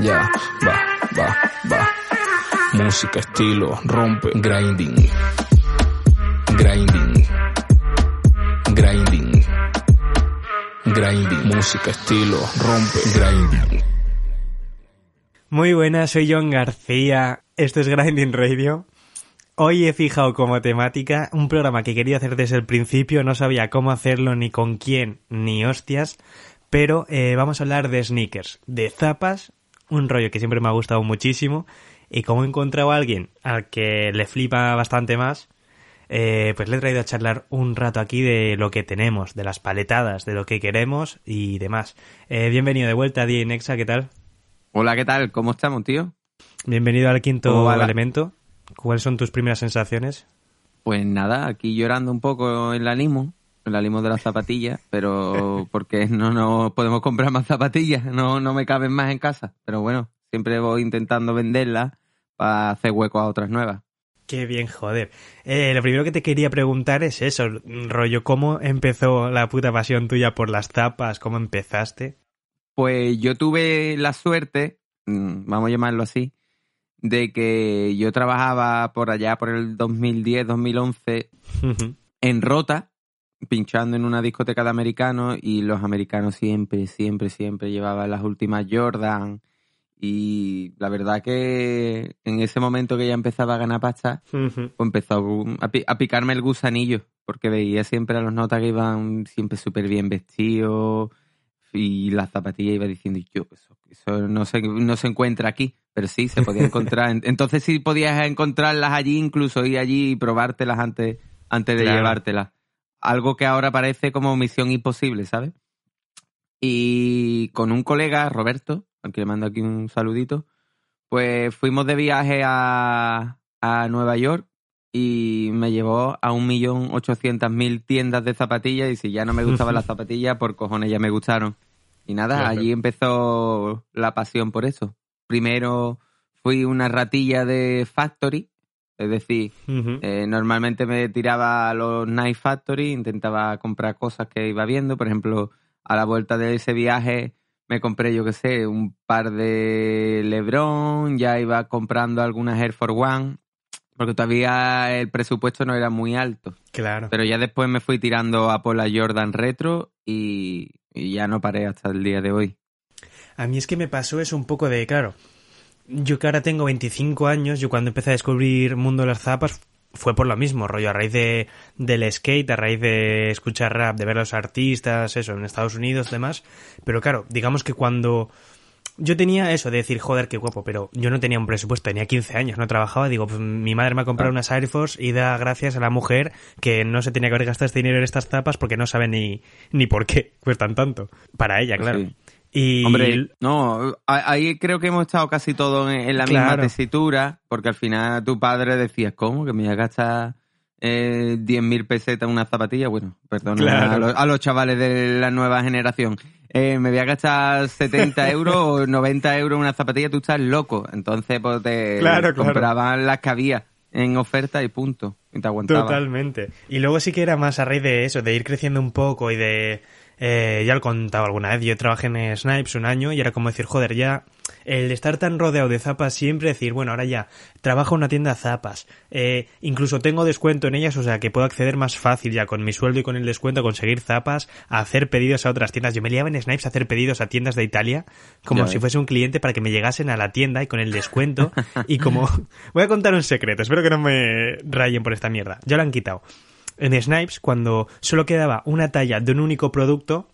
ya, va, va, va. Música, estilo, rompe, grinding. Grinding. Grinding. Grinding. Música, estilo, rompe, grinding. Muy buenas, soy John García. Esto es Grinding Radio. Hoy he fijado como temática un programa que quería hacer desde el principio, no sabía cómo hacerlo, ni con quién, ni hostias, pero eh, vamos a hablar de sneakers, de zapas, un rollo que siempre me ha gustado muchísimo, y como he encontrado a alguien al que le flipa bastante más, eh, pues le he traído a charlar un rato aquí de lo que tenemos, de las paletadas, de lo que queremos y demás. Eh, bienvenido de vuelta, Nexa, ¿qué tal? Hola, ¿qué tal? ¿Cómo estamos, tío? Bienvenido al quinto elemento. ¿Cuáles son tus primeras sensaciones? Pues nada, aquí llorando un poco en la limo, la limo de las zapatillas, pero porque no nos podemos comprar más zapatillas, no, no me caben más en casa. Pero bueno, siempre voy intentando venderlas para hacer hueco a otras nuevas. Qué bien, joder. Eh, lo primero que te quería preguntar es eso, rollo, ¿cómo empezó la puta pasión tuya por las zapas? ¿Cómo empezaste? Pues yo tuve la suerte, mm, vamos a llamarlo así, de que yo trabajaba por allá por el 2010, 2011 en Rota, pinchando en una discoteca de americanos y los americanos siempre, siempre, siempre llevaban las últimas Jordan. Y la verdad que en ese momento que ya empezaba a ganar pasta, pues empezó a, picarme el gusanillo porque veía siempre a los notas que iban siempre súper bien vestidos y las zapatillas iba diciendo yo eso, eso no se, no se encuentra aquí pero sí se podía encontrar. Entonces sí podías encontrarlas allí incluso ir allí y probártelas antes antes de llevártelas algo que ahora parece como misión imposible sabes y con un colega Roberto al que le mando aquí un saludito pues fuimos de viaje a, a Nueva York y me llevó a un millón ochocientas mil tiendas de zapatillas y si ya no me gustaban las zapatillas, por cojones ya me gustaron. Y nada, allí empezó la pasión por eso. Primero fui una ratilla de Factory, es decir, eh, normalmente me tiraba a los Night Factory, intentaba comprar cosas que iba viendo, por ejemplo, a la vuelta de ese viaje me compré, yo qué sé, un par de Lebron, ya iba comprando algunas Air Force One, porque todavía el presupuesto no era muy alto. Claro. Pero ya después me fui tirando a Pola Jordan Retro y, ya no paré hasta el día de hoy. A mí es que me pasó eso un poco de, claro, yo que ahora tengo 25 años, yo cuando empecé a descubrir mundo de las zapas fue por lo mismo, rollo, a raíz de, del skate, a raíz de escuchar rap, de ver a los artistas, eso, en Estados Unidos, demás. Pero claro, digamos que cuando yo tenía eso de decir, joder, qué guapo, pero yo no tenía un presupuesto, tenía 15 años, no trabajaba. Digo, pues mi madre me ha comprado unas Air Force y da gracias a la mujer que no se tenía que haber gastado este dinero en estas zapas porque no sabe ni, ni por qué cuestan tanto. Para ella, claro. Y... Hombre, no, ahí creo que hemos estado casi todos en, la misma tesitura, porque al final tu padre decía, ¿cómo? Que me iba a gastar eh, 10.000 pesetas en una zapatilla. Bueno, perdón a, a, los chavales de la nueva generación eh, me voy a gastar 70 euros o 90 euros en una zapatilla, tú estás loco. Entonces, pues te compraban las que había en oferta y punto. Y te aguantaba. Totalmente. Y luego sí que era más a raíz de eso, de ir creciendo un poco y de eh, ya lo he contado alguna vez, yo trabajé en Snipes un año y era como decir, joder, ya el estar tan rodeado de zapas siempre decir, bueno, ahora ya trabajo en una tienda zapas, eh, incluso tengo descuento en ellas, o sea que puedo acceder más fácil ya con mi sueldo y con el descuento a conseguir zapas, a hacer pedidos a otras tiendas. Yo me liaba en Snipes a hacer pedidos a tiendas de Italia como si fuese un cliente para que me llegasen a la tienda y con el descuento y como... Voy a contar un secreto, espero que no me rayen por esta mierda. Ya lo han quitado en Snipes, cuando solo quedaba una talla de un único producto,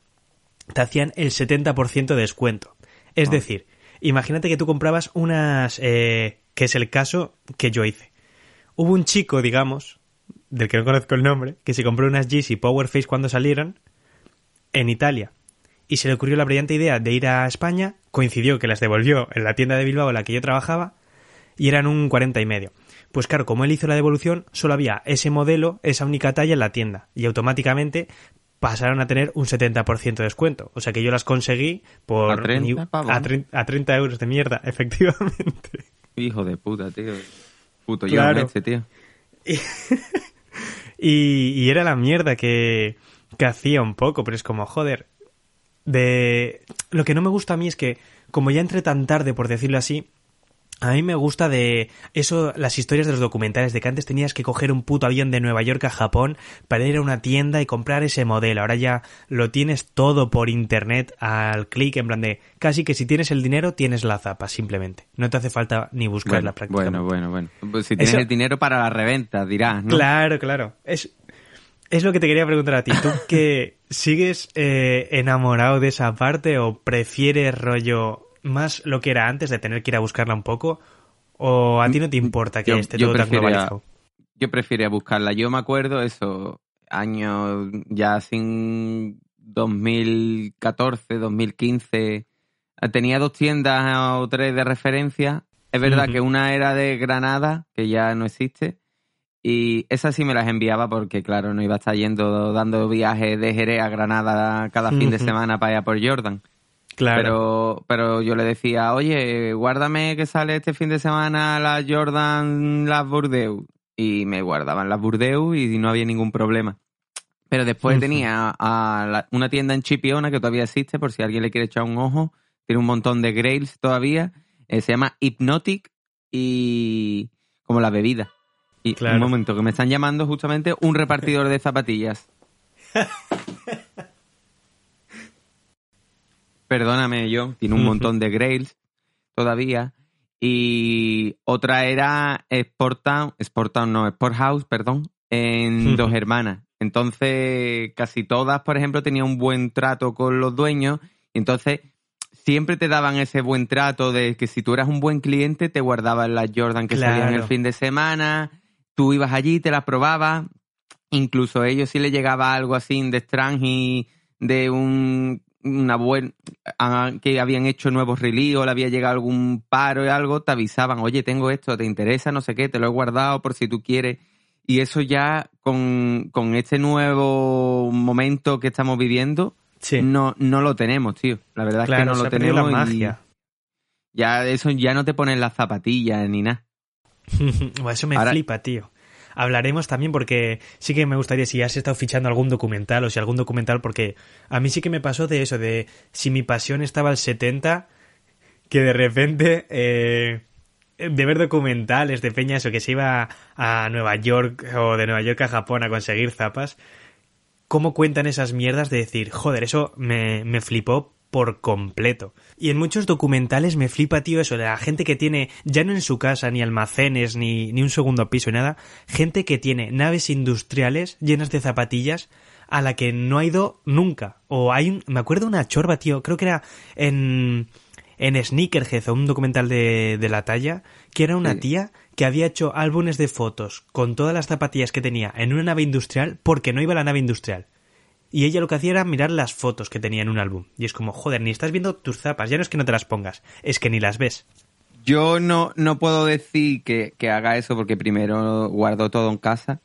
te hacían el 70% de descuento. Es ah. decir, imagínate que tú comprabas unas, eh, que es el caso que yo hice. Hubo un chico, digamos, del que no conozco el nombre, que se compró unas Yeezy Powerface cuando salieron en Italia. Y se le ocurrió la brillante idea de ir a España, coincidió que las devolvió en la tienda de Bilbao en la que yo trabajaba, y eran un 40 y medio. Pues claro, como él hizo la devolución, solo había ese modelo, esa única talla en la tienda. Y automáticamente pasaron a tener un 70% de descuento. O sea que yo las conseguí por... ¿A 30, a, 30 euros de mierda, efectivamente. Hijo de puta, tío. Puto claro. yo, tío. Y, y, era la mierda que, que hacía un poco, pero es como, joder, de... Lo que no me gusta a mí es que como ya entré tan tarde, por decirlo así, a mí me gusta de eso, las historias de los documentales, de que antes tenías que coger un puto avión de Nueva York a Japón para ir a una tienda y comprar ese modelo. Ahora ya lo tienes todo por internet al clic, en plan de casi que si tienes el dinero tienes la zapa, simplemente. No te hace falta ni buscarla bueno, prácticamente. Bueno, bueno, bueno. Pues si tienes el dinero para la reventa, dirás, ¿no? Claro, claro. Es, es lo que te quería preguntar a ti. ¿Tú que sigues eh, enamorado de esa parte o prefieres rollo más lo que era antes de tener que ir a buscarla un poco? ¿O a ti no te importa que esté todo tan globalizado? Yo prefiero buscarla. Yo me acuerdo eso, años ya sin 2014, 2015. Tenía dos tiendas o tres de referencia. Es verdad que una era de Granada, que ya no existe. Y esas sí me las enviaba porque, claro, no iba a estar yendo dando viajes de Jerez a Granada cada fin de semana para ir a por Jordan. Claro. Pero, pero yo le decía, oye, guárdame que sale este fin de semana la Jordan, las Burdeos. Y me guardaban las Burdeos y no había ningún problema. Pero después tenía a una tienda en Chipiona que todavía existe, por si alguien le quiere echar un ojo. Tiene un montón de grails todavía. Eh, se llama Hypnotic y como la bebida. Y un momento, que me están llamando justamente un repartidor de zapatillas. Perdóname, yo, tiene un montón de grails todavía. Y otra era Sportown, Sportown no, Sporthouse, perdón, en Dos Hermanas. Entonces, casi todas, por ejemplo, tenían un buen trato con los dueños. Y entonces, siempre te daban ese buen trato de que si tú eras un buen cliente, te guardaban las Jordan que salían el fin de semana. Tú ibas allí, te las probabas. Incluso a ellos si le llegaba algo así de strange de un una buena que habían hecho nuevos release o le había llegado algún paro y algo, te avisaban, oye, tengo esto, te interesa, no sé qué, te lo he guardado por si tú quieres. Y eso ya con, este nuevo momento que estamos viviendo, no, no lo tenemos, tío. La verdad es que no lo tenemos. La magia. Ya eso ya no te ponen las zapatillas ni nada. eso me flipa, tío hablaremos también porque sí que me gustaría si has estado fichando algún documental o si algún documental, porque a mí sí que me pasó de eso, de si mi pasión estaba al 70, que de repente... Eh, de ver documentales de Peña, eso que se iba a Nueva York o de Nueva York a Japón a conseguir zapas, cómo cuentan esas mierdas de decir, joder, eso me, me flipó por completo. Y en muchos documentales me flipa, tío, eso de la gente que tiene, ya no en su casa, ni almacenes, ni, ni un segundo piso, ni nada, gente que tiene naves industriales llenas de zapatillas a la que no ha ido nunca. O hay un, me acuerdo una chorba, tío, creo que era en, en Sneakerhead o un documental de, de la talla, que era una tía que había hecho álbumes de fotos con todas las zapatillas que tenía en una nave industrial porque no iba a la nave industrial. Y ella lo que hacía era mirar las fotos que tenía en un álbum. Y es como, joder, ni estás viendo tus zapas, ya no es que no te las pongas, es que ni las ves. Yo no, no puedo decir que, haga eso porque primero guardo todo en casa.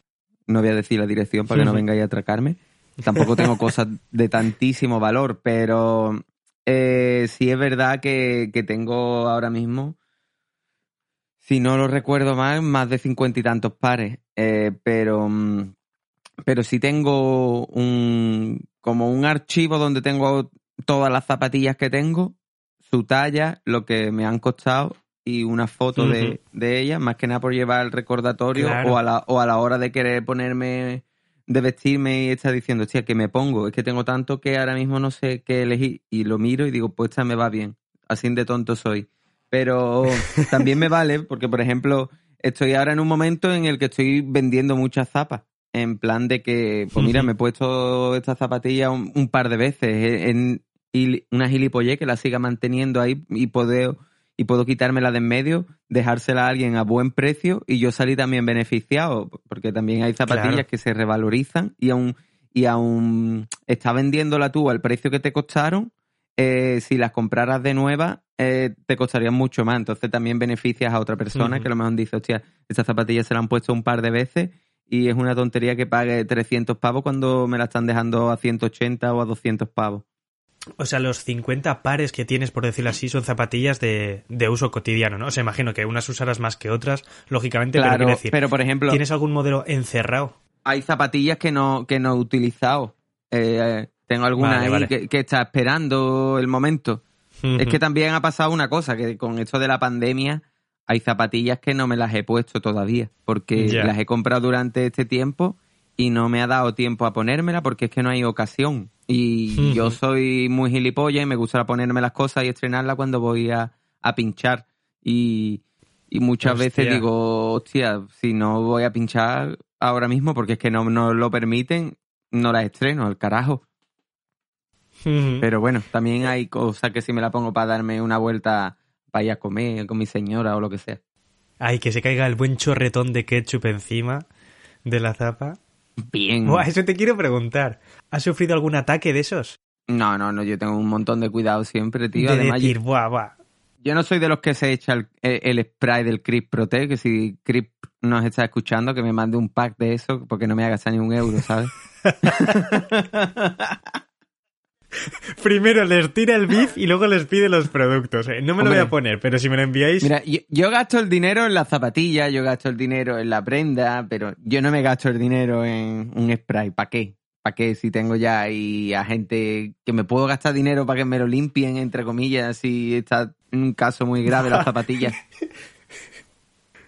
No voy a decir la dirección para que no vengáis a atracarme. Tampoco tengo cosas de tantísimo valor, pero eh, sí es verdad que, que tengo ahora mismo, si no lo recuerdo mal, más de cincuenta y tantos pares. Eh, pero mm, pero sí tengo un como un archivo donde tengo todas las zapatillas que tengo, su talla, lo que me han costado y una foto de, de ellas, más que nada por llevar el recordatorio o, a la, o a la hora de querer ponerme, de vestirme y estar diciendo, hostia, que me pongo, es que tengo tanto que ahora mismo no sé qué elegir y lo miro y digo, pues esta me va bien, así de tonto soy. Pero también me vale porque, por ejemplo, estoy ahora en un momento en el que estoy vendiendo muchas zapas en plan de que, pues mira, me he puesto esta zapatilla un, par de veces eh, en, una gilipollez que la siga manteniendo ahí y puedo, y puedo quitármela de en medio, dejársela a alguien a buen precio y yo salí también beneficiado, porque también hay zapatillas que se revalorizan y aún, y aún está vendiéndola tú al precio que te costaron, eh, si las compraras de nueva, eh, te costarían mucho más. Entonces también beneficias a otra persona que a lo mejor dice, hostia, estas zapatillas se la han puesto un par de veces y es una tontería que pague 300 pavos cuando me la están dejando a 180 o a 200 pavos. O sea, los 50 pares que tienes, por decirlo así, son zapatillas de, uso cotidiano, ¿no? O sea, imagino que unas usarás más que otras, lógicamente, claro, pero decir, pero por ejemplo... ¿Tienes algún modelo encerrado? Hay zapatillas que no, que no he utilizado. Eh, tengo alguna ahí Que, está esperando el momento. Es que también ha pasado una cosa, que con esto de la pandemia hay zapatillas que no me las he puesto todavía, porque las he comprado durante este tiempo y no me ha dado tiempo a ponérmela porque es que no hay ocasión. Y yo soy muy gilipollas y me gusta ponerme las cosas y estrenarlas cuando voy a, pinchar. Y, muchas veces digo, hostia, si no voy a pinchar ahora mismo porque es que no nos lo permiten, no las estreno, al carajo. Pero bueno, también hay cosas que si me la pongo para darme una vuelta para ir a comer con mi señora o lo que sea. Ay, que se caiga el buen chorretón de ketchup encima de la zapa. Bien. eso te quiero preguntar. ¿Has sufrido algún ataque de esos? No, no, no, yo tengo un montón de cuidado siempre, tío. De decir, buah, buah. Yo no soy de los que se echa el, spray del Crip Protect, que si Crip nos está escuchando, que me mande un pack de eso, porque no me haga ni un euro, ¿sabes? Primero les tira el beef y luego les pide los productos. ¿eh? No me lo voy a poner, pero si me lo enviáis. Mira, yo, gasto el dinero en la zapatilla, yo gasto el dinero en la prenda, pero yo no me gasto el dinero en un spray. ¿Para qué? ¿Para qué? Si tengo ya ahí a gente que me puedo gastar dinero para que me lo limpien, entre comillas, si está en un caso muy grave las zapatillas.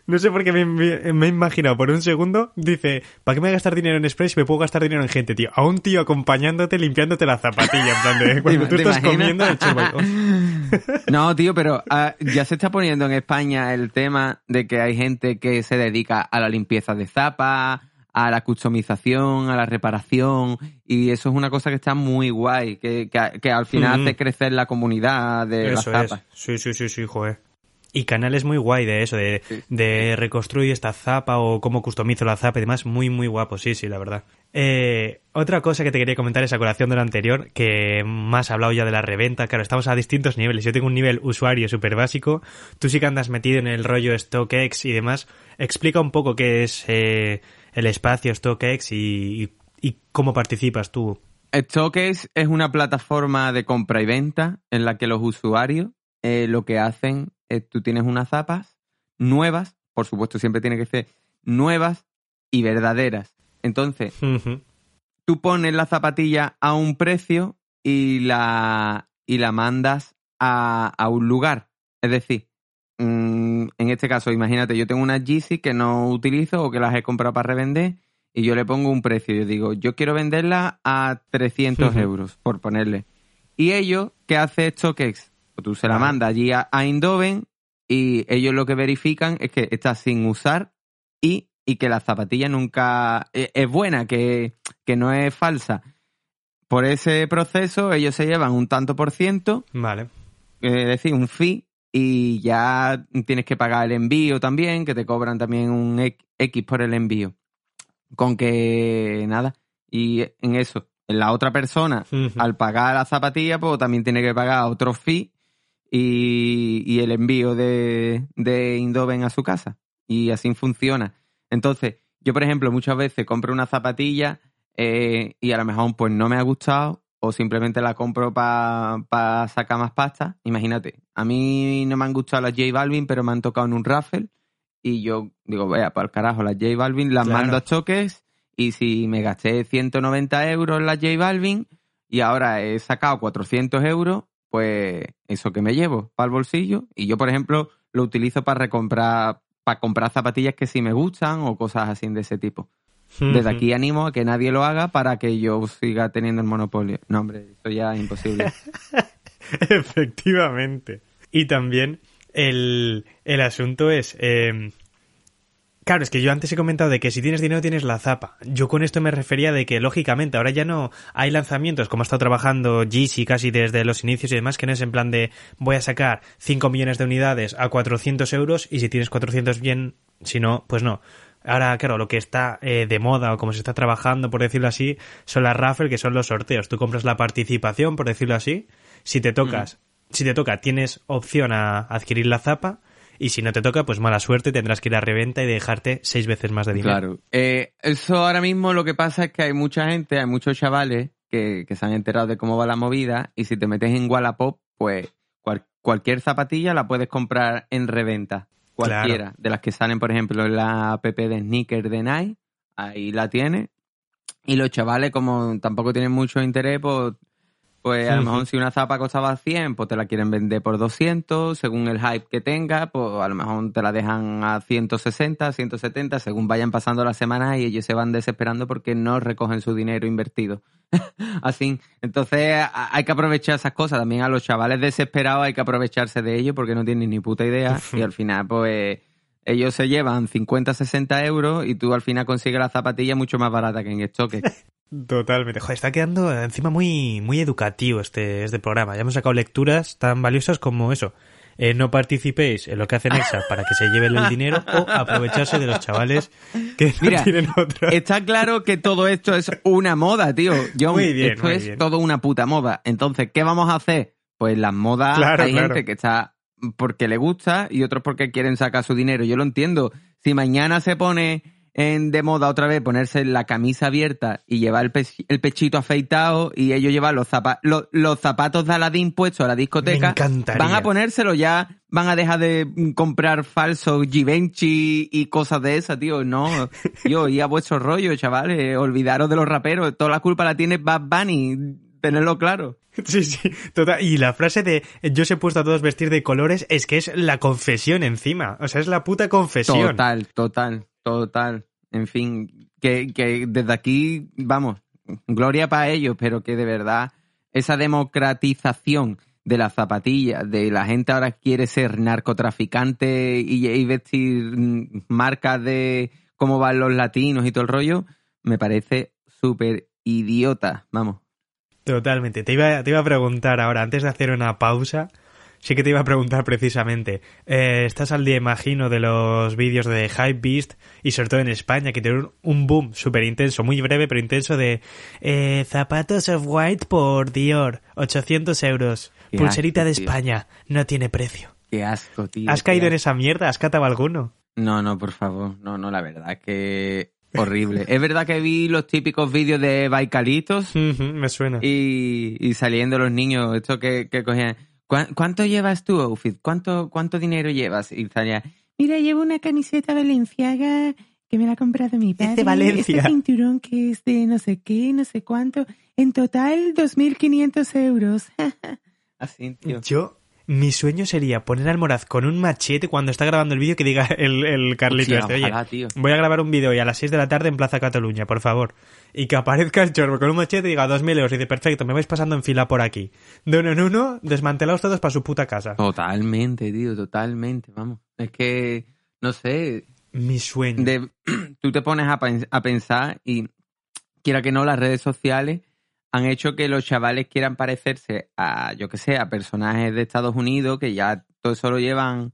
No sé por qué me, he imaginado por un segundo, dice, ¿para qué me voy a gastar dinero en spray si me puedo gastar dinero en gente, tío? A un tío acompañándote, limpiándote la zapatilla, en plan de cuando tú estás comiendo, No, tío, pero ah, ya se está poniendo en España el tema de que hay gente que se dedica a la limpieza de zapas, a la customización, a la reparación, y eso es una cosa que está muy guay, que, que, al final hace crecer la comunidad de las zapas. Sí, sí, sí, sí, joder. Y canales muy guay de eso, de, de reconstruir esta zapa o cómo customizo la zapa y demás, muy, muy guapo, sí, sí, la verdad. Eh, otra cosa que te quería comentar es a colación de lo anterior, que más hablado ya de la reventa, claro, estamos a distintos niveles. Yo tengo un nivel usuario súper básico, tú sí que andas metido en el rollo StockX y demás. Explica un poco qué es eh, el espacio StockX y, y cómo participas tú. StockX es una plataforma de compra y venta en la que los usuarios eh, lo que hacen eh, tú tienes unas zapas nuevas, por supuesto siempre tiene que ser nuevas y verdaderas. Entonces, tú pones la zapatilla a un precio y la, y la mandas a, un lugar. Es decir, mm, en este caso, imagínate, yo tengo una Yeezy que no utilizo o que las he comprado para revender y yo le pongo un precio. Yo digo, yo quiero venderla a 300 euros, por ponerle. Y ellos, ¿qué hace esto? Que Tú se la mandas allí a, Eindhoven y ellos lo que verifican es que está sin usar y, que la zapatilla nunca e, es, buena, que, no es falsa. Por ese proceso ellos se llevan un tanto por ciento. Vale. Es decir, un fee y ya tienes que pagar el envío también, que te cobran también un X por el envío. Con que nada. Y en eso, la otra persona, al pagar la zapatilla, pues también tiene que pagar otro fee y, el envío de, de Indoven a su casa. Y así funciona. Entonces, yo, por ejemplo, muchas veces compro una zapatilla eh, y a lo mejor pues no me ha gustado o simplemente la compro para sacar más pasta. Imagínate, a mí no me han gustado las J Balvin, pero me han tocado en un raffle y yo digo, vaya, para el carajo, las J Balvin las mando a choques y si me gasté 190 euros en las J Balvin y ahora he sacado 400 euros, pues eso que me llevo para el bolsillo y yo, por ejemplo, lo utilizo para recomprar, para comprar zapatillas que sí me gustan o cosas así de ese tipo. Desde aquí animo a que nadie lo haga para que yo siga teniendo el monopolio. No, hombre, eso ya es imposible. Efectivamente. Y también el, el asunto es, eh, Claro, es que yo antes he comentado de que si tienes dinero tienes la zapa. Yo con esto me refería de que, lógicamente, ahora ya no hay lanzamientos, como ha estado trabajando Yeezy casi desde los inicios y demás, que no es en plan de voy a sacar 5 millones de unidades a 400 euros y si tienes 400 bien, si no, pues no. Ahora, claro, lo que está eh, de moda o como se está trabajando, por decirlo así, son las raffle, que son los sorteos. Tú compras la participación, por decirlo así. Si te tocas, si te toca, tienes opción a adquirir la zapa y si no te toca, pues mala suerte, tendrás que ir a reventa y dejarte seis veces más de dinero. Claro. Eh, eso ahora mismo lo que pasa es que hay mucha gente, hay muchos chavales que, se han enterado de cómo va la movida y si te metes en Wallapop, pues cualquier zapatilla la puedes comprar en reventa. Cualquiera. De las que salen, por ejemplo, en la app de sneaker de Nike, ahí la tiene. Y los chavales, como tampoco tienen mucho interés, pues Pues a lo mejor si una zapa costaba 100, pues te la quieren vender por 200, según el hype que tenga, pues a lo mejor te la dejan a 160, 170, según vayan pasando las semanas y ellos se van desesperando porque no recogen su dinero invertido. Así. Entonces hay que aprovechar esas cosas. También a los chavales desesperados hay que aprovecharse de ellos porque no tienen ni puta idea y al final pues ellos se llevan 50, 60 euros y tú al final consigues la zapatilla mucho más barata que en estoque. Totalmente. Joder, está quedando encima muy, muy educativo este, este programa. Ya hemos sacado lecturas tan valiosas como eso. Eh, no participéis en lo que hacen Exa para que se lleven el dinero o aprovecharse de los chavales que no tienen otra. Está claro que todo esto es una moda, tío. Yo, muy bien, esto es todo una puta moda. Entonces, ¿qué vamos a hacer? Pues las modas hay gente que está porque le gusta y otros porque quieren sacar su dinero. Yo lo entiendo. Si mañana se pone en, de moda otra vez ponerse la camisa abierta y llevar el, pechito afeitado y ellos llevan los, zapatos los, zapatos de Aladdin puestos a la discoteca, van a ponérselo ya, van a dejar de comprar falsos Givenchy y cosas de esas, tío. No, yo, y a vuestro rollo, chavales, olvidaros de los raperos, toda la culpa la tiene Bad Bunny, tenerlo claro. Sí, sí, total. Y la frase de yo se he puesto a todos vestir de colores es que es la confesión encima. O sea, es la puta confesión. Total, total. Total. En fin, que, que desde aquí, vamos, gloria para ellos, pero que de verdad esa democratización de las zapatillas, de la gente ahora quiere ser narcotraficante y, vestir marcas de cómo van los latinos y todo el rollo, me parece súper idiota, vamos. Totalmente. Te iba, te iba a preguntar ahora, antes de hacer una pausa, sí que te iba a preguntar precisamente. Eh, estás al día, imagino, de los vídeos de Hypebeast y sobre todo en España, que tienen un boom súper intenso, muy breve pero intenso de eh, zapatos of white por Dior, 800 euros. Pulserita de España, no tiene precio. Qué asco, tío. ¿Has caído en esa mierda? ¿Has catado alguno? No, no, por favor. No, no, la verdad que horrible. es verdad que vi los típicos vídeos de Baikalitos. me suena. Y, y saliendo los niños, esto que, que cogían ¿Cuánto llevas tú, outfit? ¿Cuánto, ¿Cuánto dinero llevas? Y mira, llevo una camiseta valenciaga que me la ha comprado mi padre. de Valencia. Este cinturón que es de no sé qué, no sé cuánto. En total, 2.500 euros. Así, tío. Yo mi sueño sería poner al Moraz con un machete cuando está grabando el vídeo que diga el, el Carlito este, oye, voy a grabar un vídeo hoy a las 6 de la tarde en Plaza Cataluña, por favor. Y que aparezca el chorro con un machete y diga 2.000 euros y dice, perfecto, me vais pasando en fila por aquí. De uno en uno, desmantelados todos para su puta casa. Totalmente, tío, totalmente, vamos. Es que, no sé... Mi sueño. tú te pones a, a pensar y, quiera que no, las redes sociales han hecho que los chavales quieran parecerse a, yo que sé, a personajes de Estados Unidos que ya todo eso lo llevan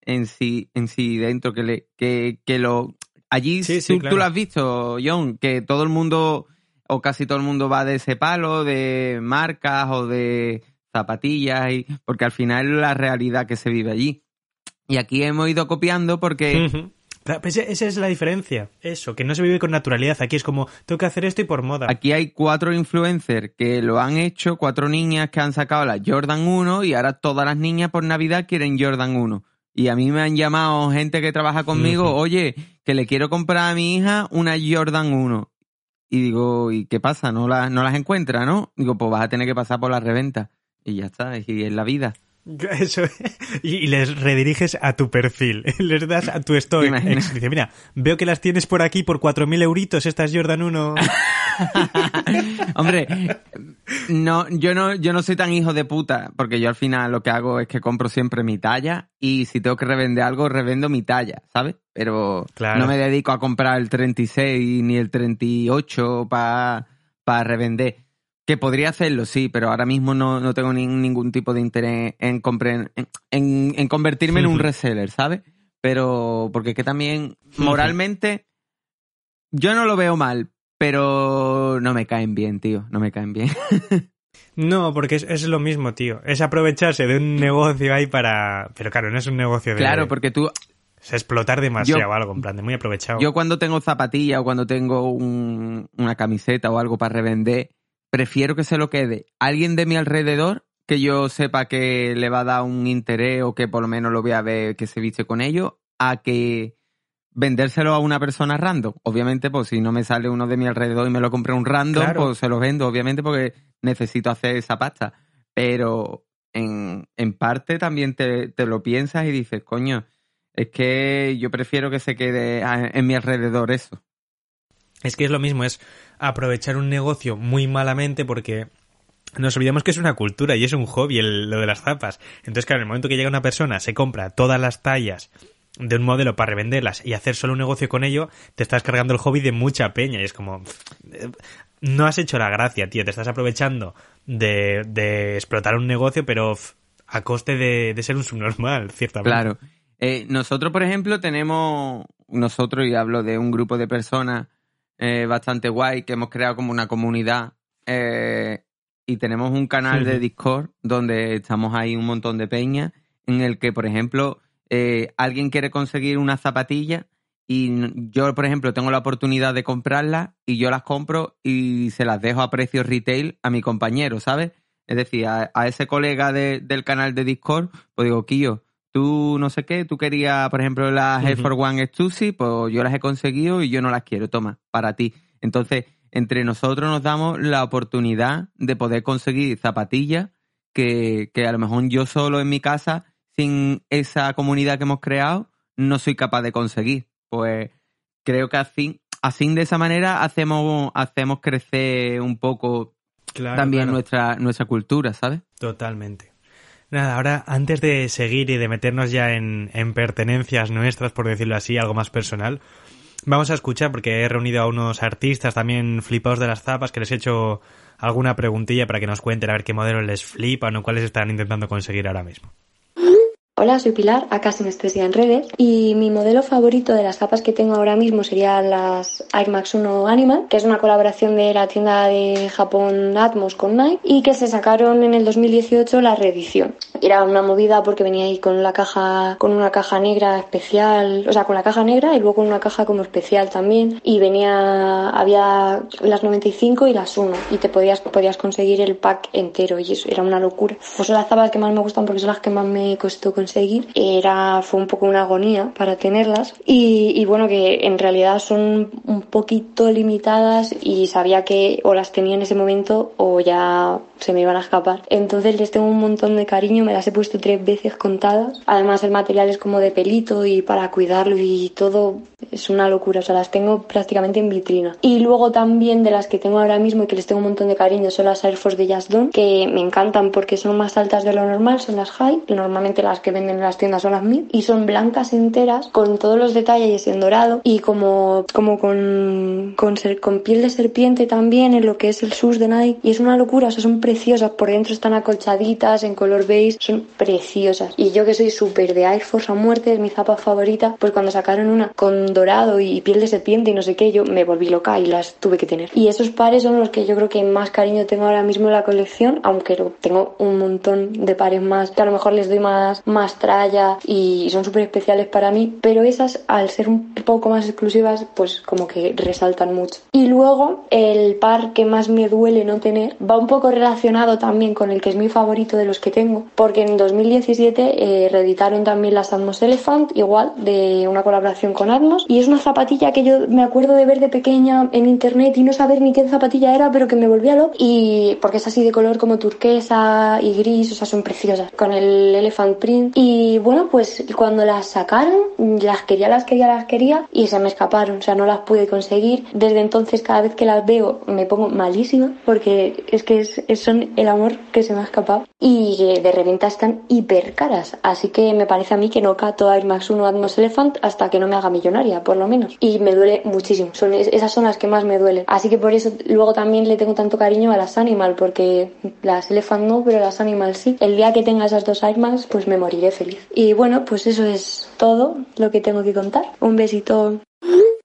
en sí, en sí dentro, que, le, que, que lo... Allí sí, tú, lo has visto, John, que todo el mundo o casi todo el mundo va de ese palo, de marcas o de zapatillas, y, porque al final es la realidad que se vive allí. Y aquí hemos ido copiando porque... Pues esa es la diferencia. Eso, que no se vive con naturalidad. Aquí es como, tengo que hacer esto y por moda. Aquí hay cuatro influencers que lo han hecho, cuatro niñas que han sacado la Jordan 1 y ahora todas las niñas por Navidad quieren Jordan 1. Y a mí me han llamado gente que trabaja conmigo, oye, que le quiero comprar a mi hija una Jordan 1. Y digo, ¿y qué pasa? ¿No, no las encuentra, no? Digo, pues vas a tener que pasar por la reventa. Y ya está, y es la vida. Eso, y les rediriges a tu perfil, les das a tu story. Dice, mira, veo que las tienes por aquí por 4.000 euritos, estas Jordan 1. Hombre, no, yo no, yo no soy tan hijo de puta, porque yo al final lo que hago es que compro siempre mi talla y si tengo que revender algo, revendo mi talla, ¿sabes? Pero no me dedico a comprar el 36 ni el 38 para para revender. Que podría hacerlo, sí, pero ahora mismo no, no tengo ningún tipo de interés en, en, en, convertirme en un reseller, ¿sabes? Pero porque es que también moralmente yo no lo veo mal, pero no me caen bien, tío, no me caen bien. No, porque es, es, lo mismo, tío. Es aprovecharse de un negocio ahí para... Pero claro, no es un negocio de... Claro, porque tú... Es explotar demasiado algo, en plan, de muy aprovechado. Yo cuando tengo zapatilla o cuando tengo una camiseta o algo para revender, prefiero que se lo quede alguien de mi alrededor que yo sepa que le va a dar un interés o que por lo menos lo voy a ver que se viste con ellos, a que vendérselo a una persona random. Obviamente, pues si no me sale uno de mi alrededor y me lo compré un random, pues se lo vendo, obviamente, porque necesito hacer esa pasta. Pero en, en parte también te, te lo piensas y dices, coño, es que yo prefiero que se quede en mi alrededor eso. Es que es lo mismo, es aprovechar un negocio muy malamente porque nos olvidamos que es una cultura y es un hobby lo de las zapas. Entonces, claro, en el momento que llega una persona, se compra todas las tallas de un modelo para revenderlas y hacer solo un negocio con ello, te estás cargando el hobby de mucha peña y es como... No has hecho la gracia, tío, te estás aprovechando de, de explotar un negocio, pero a coste de, de ser un subnormal, ciertamente. Claro. Eh, nosotros, por ejemplo, tenemos, nosotros, y hablo de un grupo de personas eh, bastante guay, que hemos creado como una comunidad eh, y tenemos un canal de Discord donde estamos ahí un montón de peña, en el que, por ejemplo, eh, alguien quiere conseguir una zapatilla y yo, por ejemplo, tengo la oportunidad de comprarlas y yo las compro y se las dejo a precio retail a mi compañero, ¿sabes? Es decir, a, ese colega del canal de Discord, pues digo, Kio, tú no sé qué, tú querías, por ejemplo, las Air for One Stussy, pues yo las he conseguido y yo no las quiero, toma, para ti. Entonces, entre nosotros nos damos la oportunidad de poder conseguir zapatillas que, que a lo mejor yo solo en mi casa sin esa comunidad que hemos creado, no soy capaz de conseguir. Pues creo que así, así de esa manera hacemos, hacemos crecer un poco también Nuestra, nuestra cultura, ¿sabes? Totalmente. Nada, ahora antes de seguir y de meternos ya en, en pertenencias nuestras, por decirlo así, algo más personal, vamos a escuchar porque he reunido a unos artistas también flipados de las zapas que les he hecho alguna preguntilla para que nos cuenten a ver qué modelos les flipan o cuáles están intentando conseguir ahora mismo. Hola, soy Pilar, acá Sinestesia en redes y mi modelo favorito de las capas que tengo ahora mismo serían las Air Max 1 Animal, que es una colaboración de la tienda de Japón Atmos con Nike y que se sacaron en el 2018 la reedición. Era una movida porque venía ahí con la caja, con una caja negra especial, o sea, con la caja negra y luego con una caja como especial también. Y venía, había las 95 y las 1 y te podías, podías conseguir el pack entero. Y eso era una locura. Pues son las zapas que más me gustan porque son las que más me costó conseguir. Seguir era fue un poco una agonía para tenerlas. Y, bueno que en realidad son un poquito limitadas y sabía que o las tenía en ese momento o ya se me iban a escapar. Entonces les tengo un montón de cariño las he puesto tres veces contadas. Además el material es como de pelito y para cuidarlo y todo es una locura. O sea las tengo prácticamente en vitrina. Y luego también de las que tengo ahora mismo y que les tengo un montón de cariño son las Air Force de Jazz que me encantan porque son más altas de lo normal son las high. Normalmente las que venden en las tiendas son las mil y son blancas enteras con todos los detalles en dorado y como, como con, con piel de serpiente también en lo que es el sus de Nike. Y es una locura, o sea, son preciosas, por dentro están acolchaditas en color beige, son preciosas y yo que soy súper de Air Force a muerte, es mi zapa favorita, pues cuando sacaron una con dorado y piel de serpiente y no sé qué, yo me volví loca y las tuve que tener. Y esos pares son los que yo creo que más cariño tengo ahora mismo en la colección, aunque tengo un montón de pares más que a lo mejor les doy más, más tralla y son súper especiales para mí, pero esas al ser un poco más exclusivas pues como que resaltan mucho. Y luego el par que más me duele no tener va un poco relacionado también con el que es mi favorito de los que tengo, porque en 2017 eh, reeditaron también las Atmos Elephant, igual de una colaboración con Atmos, y es una zapatilla que yo me acuerdo de ver de pequeña en internet y no saber ni qué zapatilla era, pero que me volvía loco, y porque es así de color como turquesa y gris, o sea, son preciosas, con el Elephant Print. Y bueno, pues cuando las sacaron, las quería, las quería, las quería y se me escaparon, o sea, no las pude conseguir. Desde entonces, cada vez que las veo, me pongo malísima porque es que es, son el amor que se me ha escapado y de están hiper caras. Así que me parece a mí que no cato Air Max 1 Atmos Elephant hasta que no me haga millonaria, por lo menos. Y me duele muchísimo. Son, esas son las que más me duelen. Así que por eso luego también le tengo tanto cariño a las Animal, porque las Elephant no, pero las Animal sí. El día que tenga esas dos Air Max, pues me moriré feliz. Y bueno, pues eso es todo lo que tengo que contar. Un besito.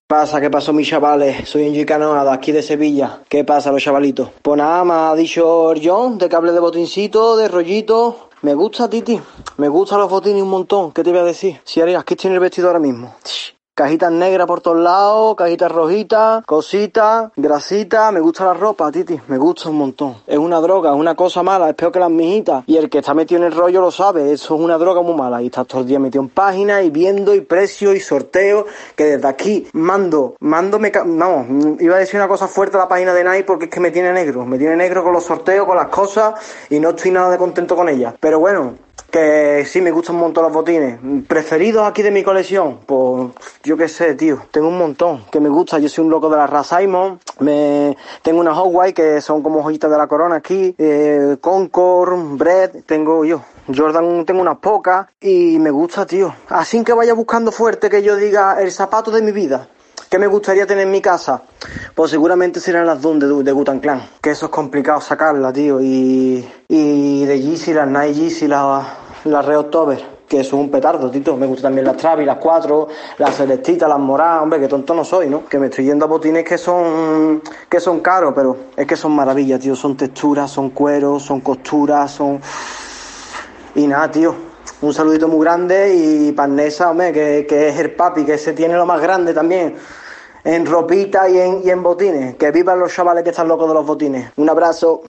¿Qué pasa? ¿Qué pasó mis chavales? Soy Enrique Canoada, aquí de Sevilla. ¿Qué pasa los chavalitos? Pues nada, me ha dicho John de cable de botincito, de rollito. Me gusta, Titi. Me gustan los botines un montón. ¿Qué te voy a decir? Si harías que tiene el vestido ahora mismo. Cajitas negras por todos lados, cajitas rojitas, cositas, grasitas. Me gusta la ropa, Titi. Me gusta un montón. Es una droga, es una cosa mala. Es peor que las mijitas. Y el que está metido en el rollo lo sabe. Eso es una droga muy mala. Y estás todo el día metido en páginas y viendo y precio y sorteo. Que desde aquí mando, mando, me, vamos, iba a decir una cosa fuerte a la página de Nike porque es que me tiene negro. Me tiene negro con los sorteos, con las cosas y no estoy nada de contento con ella. Pero bueno, que sí me gustan un montón los botines. ¿Preferidos aquí de mi colección? Pues yo qué sé, tío. Tengo un montón que me gusta. Yo soy un loco de la raza Simon. Me... Tengo unas Hawaii que son como joyitas de la corona aquí. Eh, Concord, Bread. Tengo yo. Jordan tengo unas pocas y me gusta, tío. Así que vaya buscando fuerte que yo diga el zapato de mi vida. ¿Qué me gustaría tener en mi casa? Pues seguramente serán las Doom de, de Gutan Clan. Que eso es complicado sacarla, tío. Y, y de Yeezy, las Nike Yeezy, las la Red October. Que eso es un petardo, tito. Me gustan también las Travis, las cuatro, las Celestitas, las Moradas. Hombre, que tonto no soy, ¿no? Que me estoy yendo a botines que son, que son caros, pero es que son maravillas, tío. Son texturas, son cueros, son costuras, son... Y nada, tío. Un saludito muy grande y Parnesa, hombre, que, que es el papi, que se tiene lo más grande también en ropita y en, y en botines. Que vivan los chavales que están locos de los botines. Un abrazo.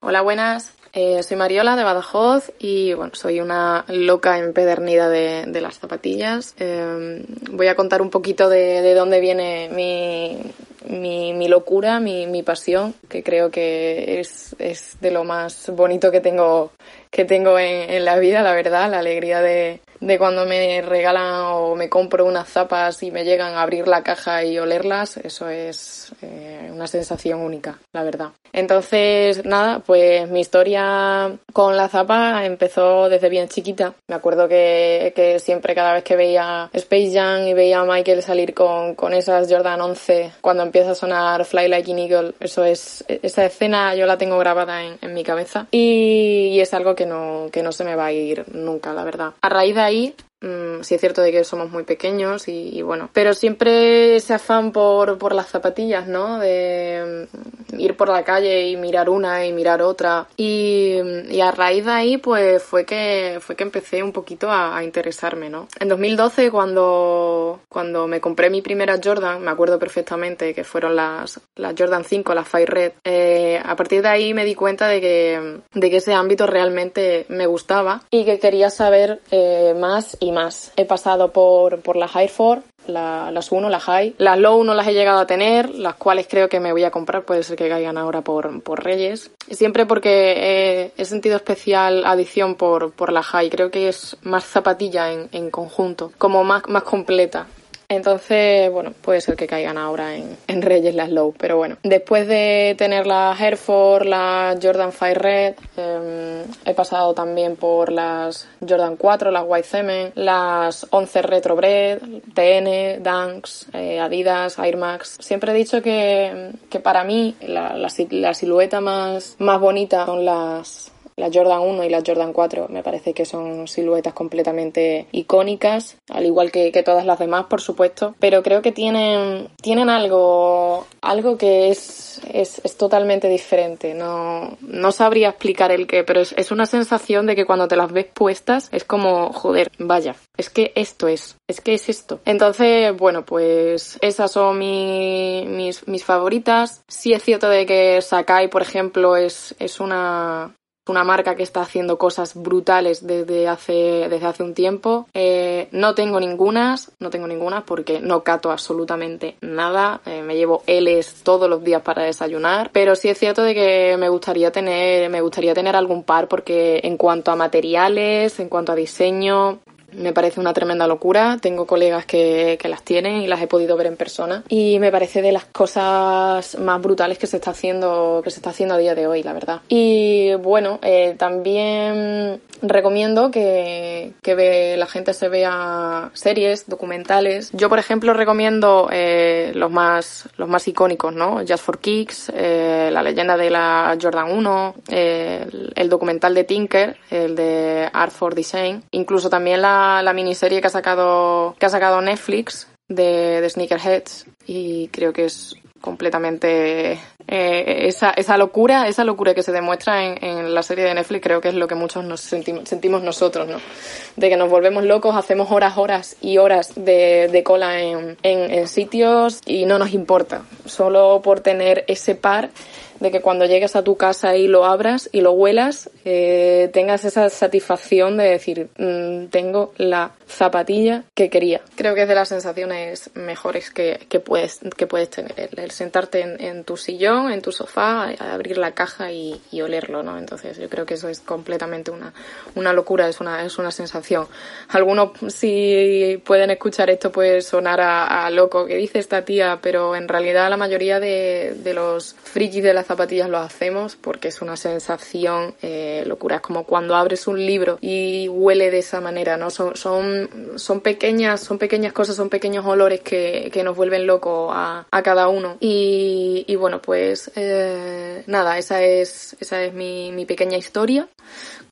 Hola, buenas. Eh, soy Mariola de Badajoz y bueno, soy una loca empedernida de, de las zapatillas. Eh, voy a contar un poquito de, de dónde viene mi, mi, mi locura, mi, mi, pasión, que creo que es, es, de lo más bonito que tengo, que tengo en, en la vida, la verdad, la alegría de, de cuando me regalan o me compro unas zapas y me llegan a abrir la caja y olerlas, eso es eh, una sensación única, la verdad. Entonces, nada, pues mi historia con la zapa empezó desde bien chiquita. Me acuerdo que, que siempre cada vez que veía Space Jam y veía a Michael salir con, con esas Jordan 11, cuando empieza a sonar Fly Like an Eagle, eso es, esa escena yo la tengo grabada en, mi cabeza y, y, es algo que no, que no se me va a ir nunca, la verdad. A raíz ahí Mm, sí es cierto de que somos muy pequeños y, y, bueno, pero siempre ese afán por, por las zapatillas, ¿no? De mm, ir por la calle y mirar una y mirar otra. Y, y a raíz de ahí, pues fue que, fue que empecé un poquito a, a, interesarme, ¿no? En 2012, cuando, cuando me compré mi primera Jordan, me acuerdo perfectamente que fueron las, las Jordan 5, las Fire Red, eh, a partir de ahí me di cuenta de que, de que ese ámbito realmente me gustaba y que quería saber eh, más y más. He pasado por, por la High Four, la, las 1, la High. Las Low no las he llegado a tener, las cuales creo que me voy a comprar, puede ser que caigan ahora por, por Reyes. Siempre porque he, he sentido especial adición por, por la High, creo que es más zapatilla en, en conjunto, como más, más completa. Entonces, bueno, puede ser que caigan ahora en, en Reyes las Low, pero bueno. Después de tener la Hereford, la Jordan 5 Red, eh, he pasado también por las Jordan 4, las White Cement, las 11 Retro Bread, TN, Dunks, eh, Adidas, Air Max. Siempre he dicho que, que para mí la silueta más, más bonita son las la Jordan 1 y la Jordan 4 me parece que son siluetas completamente icónicas, al igual que, que, todas las demás, por supuesto, pero creo que tienen, tienen algo, algo que es, es, es totalmente diferente. No, no sabría explicar el qué, pero es, es una sensación de que cuando te las ves puestas es como, joder, vaya, es que esto es, es que es esto. Entonces, bueno, pues esas son mi, mis, mis favoritas. Sí es cierto de que Sakai, por ejemplo, es, es una, una marca que está haciendo cosas brutales desde hace, desde hace un tiempo. Eh, no tengo ningunas, no tengo ninguna porque no cato absolutamente nada. Eh, me llevo L's todos los días para desayunar. Pero sí es cierto de que me gustaría tener, me gustaría tener algún par porque en cuanto a materiales, en cuanto a diseño, me parece una tremenda locura. Tengo colegas que, las tienen y las he podido ver en persona. Y me parece de las cosas más brutales que se está haciendo, que se está haciendo a día de hoy, la verdad. Y bueno, eh, también recomiendo que, que la gente se vea series, documentales. Yo, por ejemplo, recomiendo eh, los más los más icónicos, ¿no? Just for Kicks, eh, la leyenda de la Jordan 1, eh, el, el, documental de Tinker, el de Art for Design, incluso también la, la miniserie que ha sacado que ha sacado Netflix de, Sneakerheads y creo que es completamente eh, esa, esa locura, esa locura que se demuestra en, la serie de Netflix creo que es lo que muchos nos sentimos, nosotros, ¿no? De que nos volvemos locos, hacemos horas, horas y horas de, cola en sitios y no nos importa. Solo por tener ese par de que cuando llegues a tu casa y lo abras y lo huelas, eh, tengas esa satisfacción de decir, mmm, tengo la zapatilla que quería. Creo que es de las sensaciones mejores que, que puedes, que puedes tener. El, sentarte en, tu sillón, en tu sofá, abrir la caja y, y, olerlo, ¿no? Entonces yo creo que eso es completamente una, una locura, es una, es una sensación. Algunos si pueden escuchar esto puede sonar a, loco que dice esta tía, pero en realidad la mayoría de, de los frikis de las zapatillas lo hacemos porque es una sensación eh, locura. Es como cuando abres un libro y huele de esa manera, ¿no? Son, son, son pequeñas, son pequeñas cosas, son pequeños olores que, que nos vuelven locos a, a, cada uno. Y, y bueno, pues eh, nada, esa es, esa es mi, mi pequeña historia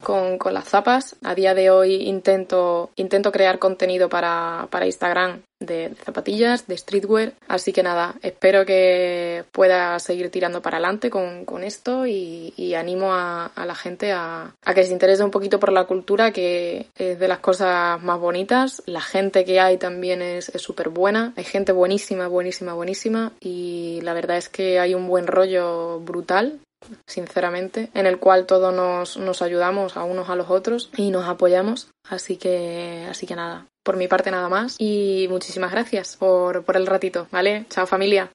con, con, las zapas. A día de hoy intento, intento crear contenido para, para Instagram de, zapatillas, de streetwear. Así que nada, espero que pueda seguir tirando para adelante con, con esto y, animo a, a, la gente a, a, que se interese un poquito por la cultura, que es de las cosas más bonitas. La gente que hay también es súper buena. Hay gente buenísima, buenísima, buenísima. Y la verdad es que hay un buen rollo brutal sinceramente, en el cual todos nos, nos ayudamos a unos a los otros y nos apoyamos. Así que, así que nada, por mi parte nada más y muchísimas gracias por, por el ratito, ¿vale? Chao familia.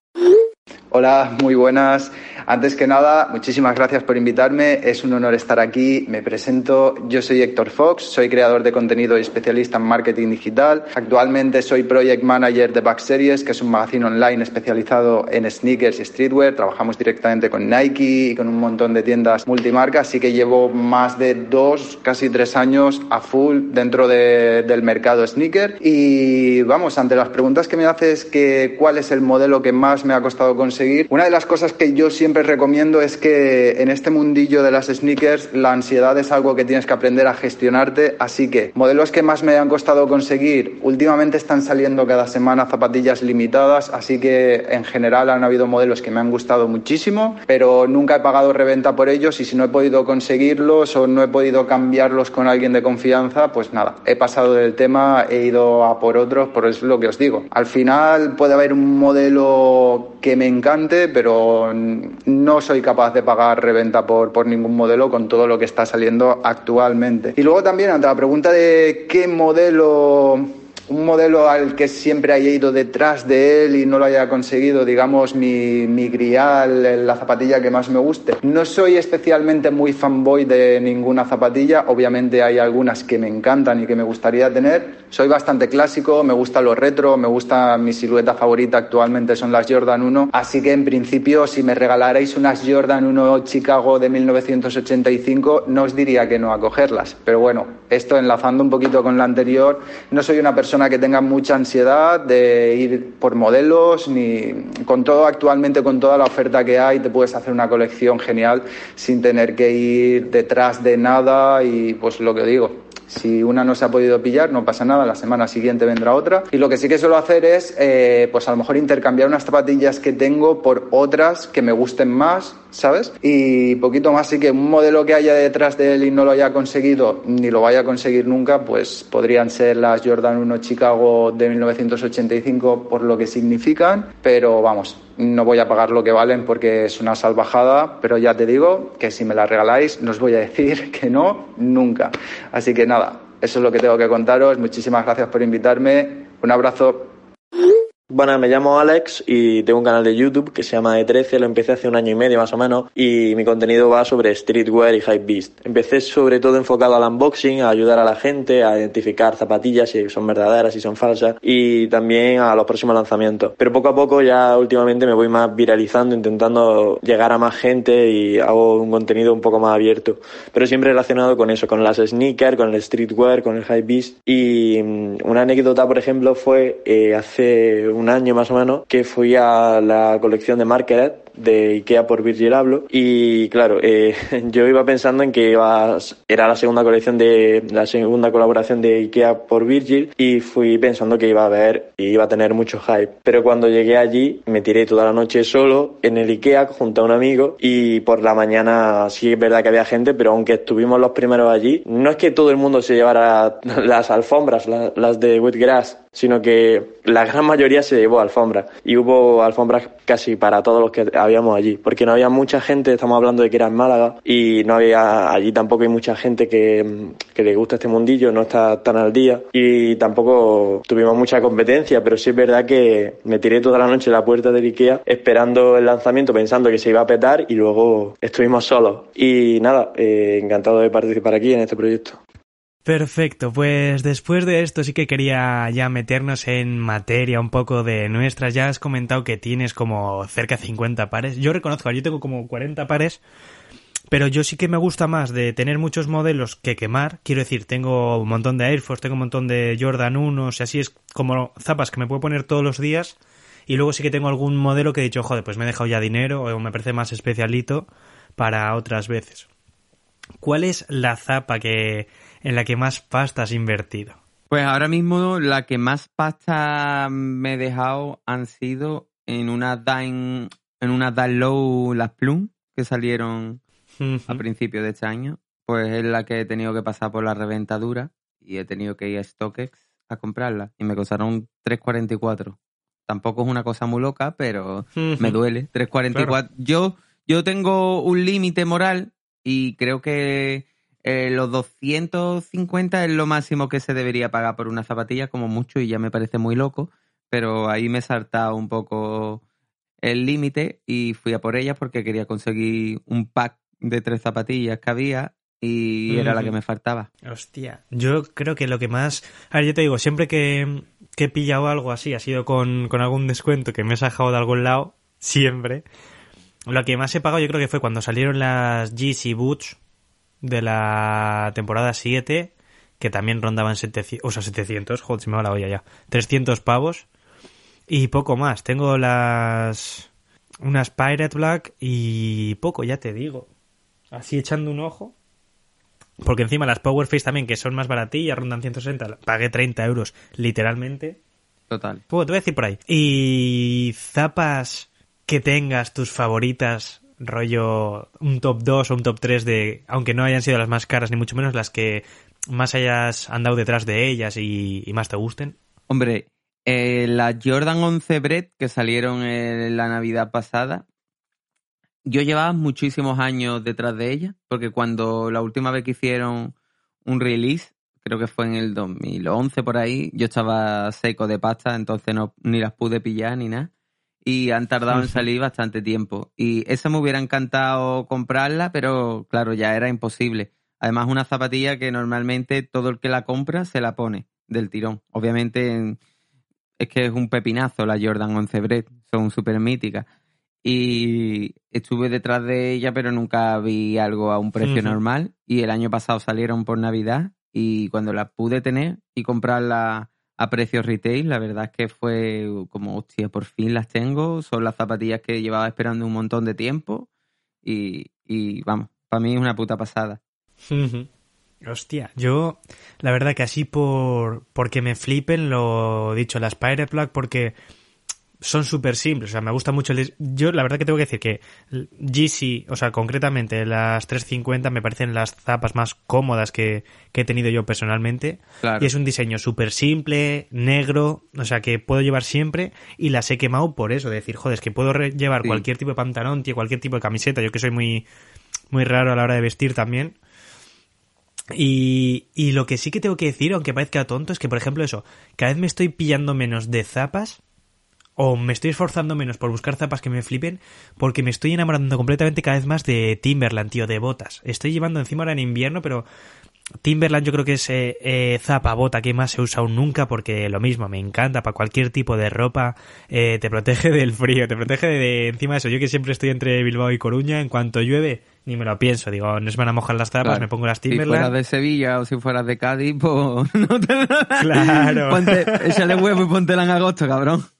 Hola, muy buenas. Antes que nada, muchísimas gracias por invitarme. Es un honor estar aquí. Me presento. Yo soy Héctor Fox, soy creador de contenido y especialista en marketing digital. Actualmente soy project manager de Back Series, que es un magazine online especializado en sneakers y streetwear. Trabajamos directamente con Nike y con un montón de tiendas multimarcas, así que llevo más de dos, casi tres años a full dentro de, del mercado sneaker. Y vamos, ante las preguntas que me haces que cuál es el modelo que más me ha costado conseguir, una de las cosas que yo siempre recomiendo es que en este mundillo de las sneakers la ansiedad es algo que tienes que aprender a gestionarte, así que modelos que más me han costado conseguir, últimamente están saliendo cada semana zapatillas limitadas, así que en general han habido modelos que me han gustado muchísimo, pero nunca he pagado reventa por ellos y si no he podido conseguirlos o no he podido cambiarlos con alguien de confianza, pues nada, he pasado del tema, he ido a por otros, por eso es lo que os digo. Al final puede haber un modelo que me encante, pero no soy capaz de pagar reventa por, por ningún modelo con todo lo que está saliendo actualmente. Y luego también ante la pregunta de qué modelo un modelo al que siempre haya ido detrás de él y no lo haya conseguido, digamos, mi, mi grial, la zapatilla que más me guste. No soy especialmente muy fanboy de ninguna zapatilla, obviamente hay algunas que me encantan y que me gustaría tener. Soy bastante clásico, me gusta lo retro, me gusta mi silueta favorita actualmente son las Jordan 1, así que en principio si me regalarais unas Jordan 1 Chicago de 1985 no os diría que no a cogerlas, pero bueno, esto enlazando un poquito con la anterior, no soy una persona que tenga mucha ansiedad de ir por modelos, ni con todo actualmente, con toda la oferta que hay, te puedes hacer una colección genial sin tener que ir detrás de nada y pues lo que digo, si una no se ha podido pillar, no pasa nada, la semana siguiente vendrá otra. Y lo que sí que suelo hacer es, eh, pues a lo mejor intercambiar unas zapatillas que tengo por otras que me gusten más, ¿sabes? Y poquito más, sí que un modelo que haya detrás de él y no lo haya conseguido, ni lo vaya a conseguir nunca, pues podrían ser las Jordan 1 Chicago de 1985 por lo que significan, pero vamos, no voy a pagar lo que valen porque es una salvajada, pero ya te digo que si me la regaláis no os voy a decir que no, nunca. Así que nada, eso es lo que tengo que contaros. Muchísimas gracias por invitarme. Un abrazo. Bueno, me llamo Alex y tengo un canal de YouTube que se llama E13, lo empecé hace un año y medio más o menos y mi contenido va sobre streetwear y hypebeast. Empecé sobre todo enfocado al unboxing, a ayudar a la gente a identificar zapatillas si son verdaderas, si son falsas y también a los próximos lanzamientos. Pero poco a poco ya últimamente me voy más viralizando, intentando llegar a más gente y hago un contenido un poco más abierto. Pero siempre relacionado con eso, con las sneakers, con el streetwear, con el hypebeast y una anécdota por ejemplo fue eh, hace un año más o menos que fui a la colección de Market de Ikea por Virgil Abloh y claro, eh, yo iba pensando en que iba, era la segunda colección de la segunda colaboración de Ikea por Virgil y fui pensando que iba a haber y iba a tener mucho hype. Pero cuando llegué allí me tiré toda la noche solo en el Ikea junto a un amigo y por la mañana sí es verdad que había gente, pero aunque estuvimos los primeros allí, no es que todo el mundo se llevara las alfombras, las de Wheatgrass, sino que la gran mayoría se llevó alfombras y hubo alfombras casi para todos los que habíamos allí, porque no había mucha gente, estamos hablando de que era en Málaga y no había allí tampoco hay mucha gente que, que le gusta este mundillo, no está tan al día y tampoco tuvimos mucha competencia, pero sí es verdad que me tiré toda la noche en la puerta del Ikea esperando el lanzamiento, pensando que se iba a petar y luego estuvimos solos. Y nada, eh, encantado de participar aquí en este proyecto. Perfecto, pues después de esto sí que quería ya meternos en materia un poco de nuestras. Ya has comentado que tienes como cerca de 50 pares. Yo reconozco, yo tengo como 40 pares, pero yo sí que me gusta más de tener muchos modelos que quemar. Quiero decir, tengo un montón de Air Force, tengo un montón de Jordan 1, o así es como zapas que me puedo poner todos los días. Y luego sí que tengo algún modelo que he dicho, joder, pues me he dejado ya dinero o me parece más especialito para otras veces. ¿Cuál es la zapa que en la que más pasta has invertido? Pues ahora mismo la que más pasta me he dejado han sido en una Dine, en una Low Las Plum que salieron a principios de este año. Pues es la que he tenido que pasar por la reventadura y he tenido que ir a StockX a comprarla y me costaron 3.44. Tampoco es una cosa muy loca, pero me duele. 3.44. Yo yo tengo un límite moral y creo que eh, los 250 es lo máximo que se debería pagar por una zapatilla, como mucho, y ya me parece muy loco, pero ahí me he saltado un poco el límite y fui a por ellas porque quería conseguir un pack de tres zapatillas que había y era la que me faltaba. Hostia, yo creo que lo que más... A ver, yo te digo, siempre que, he pillado algo así, ha sido con, con algún descuento que me he sacado de algún lado, siempre. Lo que más he pagado yo creo que fue cuando salieron las GC Boots, de la temporada 7, que también rondaban 700, o sea, 700, joder, se me va la olla ya, 300 pavos y poco más. Tengo las unas Pirate Black y poco, ya te digo. Así echando un ojo. Porque encima las Power Face también, que son más baratillas, rondan 160, pagué 30 euros, literalmente. Total. Puedo, te voy a decir por ahí. Y zapas que tengas tus favoritas rollo un top 2 o un top 3 de, aunque no hayan sido las más caras ni mucho menos, las que más hayas andado detrás de ellas y, más te gusten? Hombre, eh, las Jordan 11 Bread que salieron en la Navidad pasada, yo llevaba muchísimos años detrás de ellas, porque cuando la última vez que hicieron un release, creo que fue en el 2011 por ahí, yo estaba seco de pasta, entonces no, ni las pude pillar ni nada y han tardado en salir bastante tiempo. Y esa me hubiera encantado comprarla, pero claro, ya era imposible. Además, una zapatilla que normalmente todo el que la compra se la pone del tirón. Obviamente es que es un pepinazo la Jordan 11 Bread, son súper míticas. Y estuve detrás de ella, pero nunca vi algo a un precio normal. Y el año pasado salieron por Navidad y cuando la pude tener y comprarla a precios retail. La verdad es que fue como, hostia, por fin las tengo. Son las zapatillas que llevaba esperando un montón de tiempo. Y, y vamos, para mí es una puta pasada. Hostia, yo la verdad que así por porque me flipen lo dicho, las Pirate Black porque son súper simples, o sea, me gusta mucho el... Yo la verdad que tengo que decir que GC, o sea, concretamente las 350 me parecen las zapas más cómodas que, he tenido yo personalmente. Y es un diseño súper simple, negro, o sea, que puedo llevar siempre y las he quemado por eso, de decir, joder, es que puedo llevar cualquier tipo de pantalón, tío, cualquier tipo de camiseta, yo que soy muy, muy raro a la hora de vestir también. Y, y lo que sí que tengo que decir, aunque parezca tonto, es que, por ejemplo, eso, cada vez me estoy pillando menos de zapas o me estoy esforzando menos por buscar zapas que me flipen porque me estoy enamorando completamente cada vez más de Timberland, tío, de botas. Estoy llevando encima ahora en invierno, pero Timberland yo creo que es eh, eh, zapa, bota que más he usado nunca porque lo mismo, me encanta para cualquier tipo de ropa, eh, te protege del frío, te protege de, encima de eso. Yo que siempre estoy entre Bilbao y Coruña, en cuanto llueve, ni me lo pienso. Digo, no se van a mojar las zapas, Claro. me pongo las Si fueras Timberland. de Sevilla o si fueras de Cádiz, pues no te... Claro. Ponte, échale huevo y póntela en agosto, cabrón.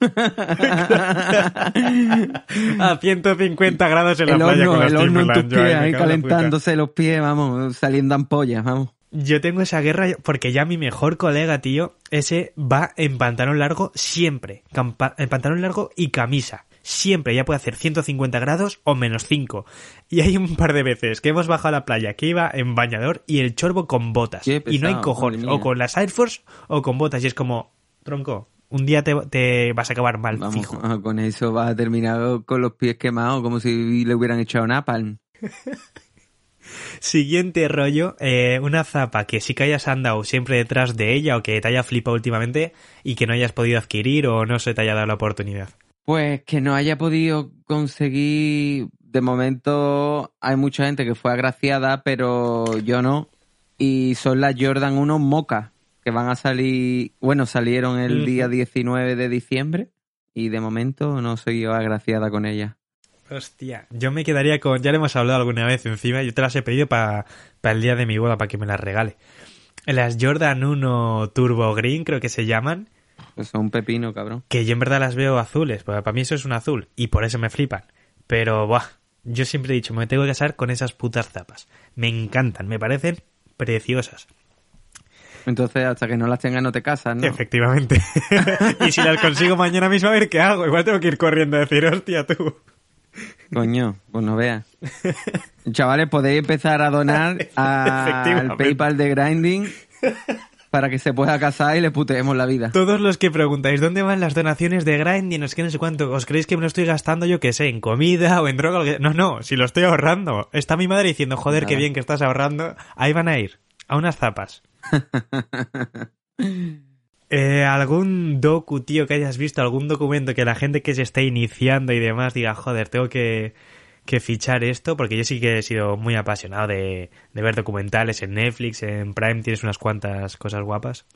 a 150 grados en la el playa con horno, las el horno en tus Timberland. pies, ahí la calentándose los pies, vamos, saliendo ampollas, vamos. Yo tengo esa guerra porque ya mi mejor colega, tío, ese va en pantalón largo siempre. En pantalón largo y camisa. Siempre, ya puede hacer 150 grados o menos 5. Y hay un par de veces que hemos bajado a la playa que iba en bañador y el chorbo con botas. Y no hay cojones. O con las Air Force o con botas. Y es como, tronco, un día te, te vas a acabar mal, Vamos, fijo. con eso vas a terminar con los pies quemados, como si le hubieran echado napalm. Siguiente rollo, eh, una zapa que sí que hayas andado siempre detrás de ella o que te haya flipado últimamente y que no hayas podido adquirir o no se te haya dado la oportunidad. Pues que no haya podido conseguir, de momento hay mucha gente que fue agraciada, pero yo no. Y son las Jordan 1 Moca, que van a salir, bueno, salieron el día 19 de diciembre y de momento no soy yo agraciada con ellas. Hostia, yo me quedaría con, ya le hemos hablado alguna vez encima, yo te las he pedido para el día de mi boda, para que me las regale. Las Jordan 1 Turbo Green creo que se llaman, son un pepino, cabrón. que yo en verdad las veo azules, porque para mí eso es un azul, y por eso me flipan. Pero, buah, yo siempre he dicho, me tengo que casar con esas putas zapas. Me encantan, me parecen preciosas. Entonces, hasta que no las tengas, no te casas, ¿no? Efectivamente. y si las consigo mañana mismo, a ver qué hago. Igual tengo que ir corriendo a decir, hostia, tú. Coño, pues no veas. Chavales, podéis empezar a donar al. PayPal de Grinding para que se pueda casar y le puteemos la vida. Todos los que preguntáis, ¿dónde van las donaciones de Grinding? No sé qué, no sé cuánto. ¿Os creéis que me lo estoy gastando, yo qué sé, en comida o en droga? o que- No, no, si lo estoy ahorrando. Está mi madre diciendo, joder, qué bien que estás ahorrando. Ahí van a ir, a unas zapas. Eh, ¿Algún docu, tío, que hayas visto? ¿Algún documento que la gente que se está iniciando y demás diga, joder, tengo que, que fichar esto? Porque yo sí que he sido muy apasionado de, de ver documentales en Netflix, en Prime tienes unas cuantas cosas guapas.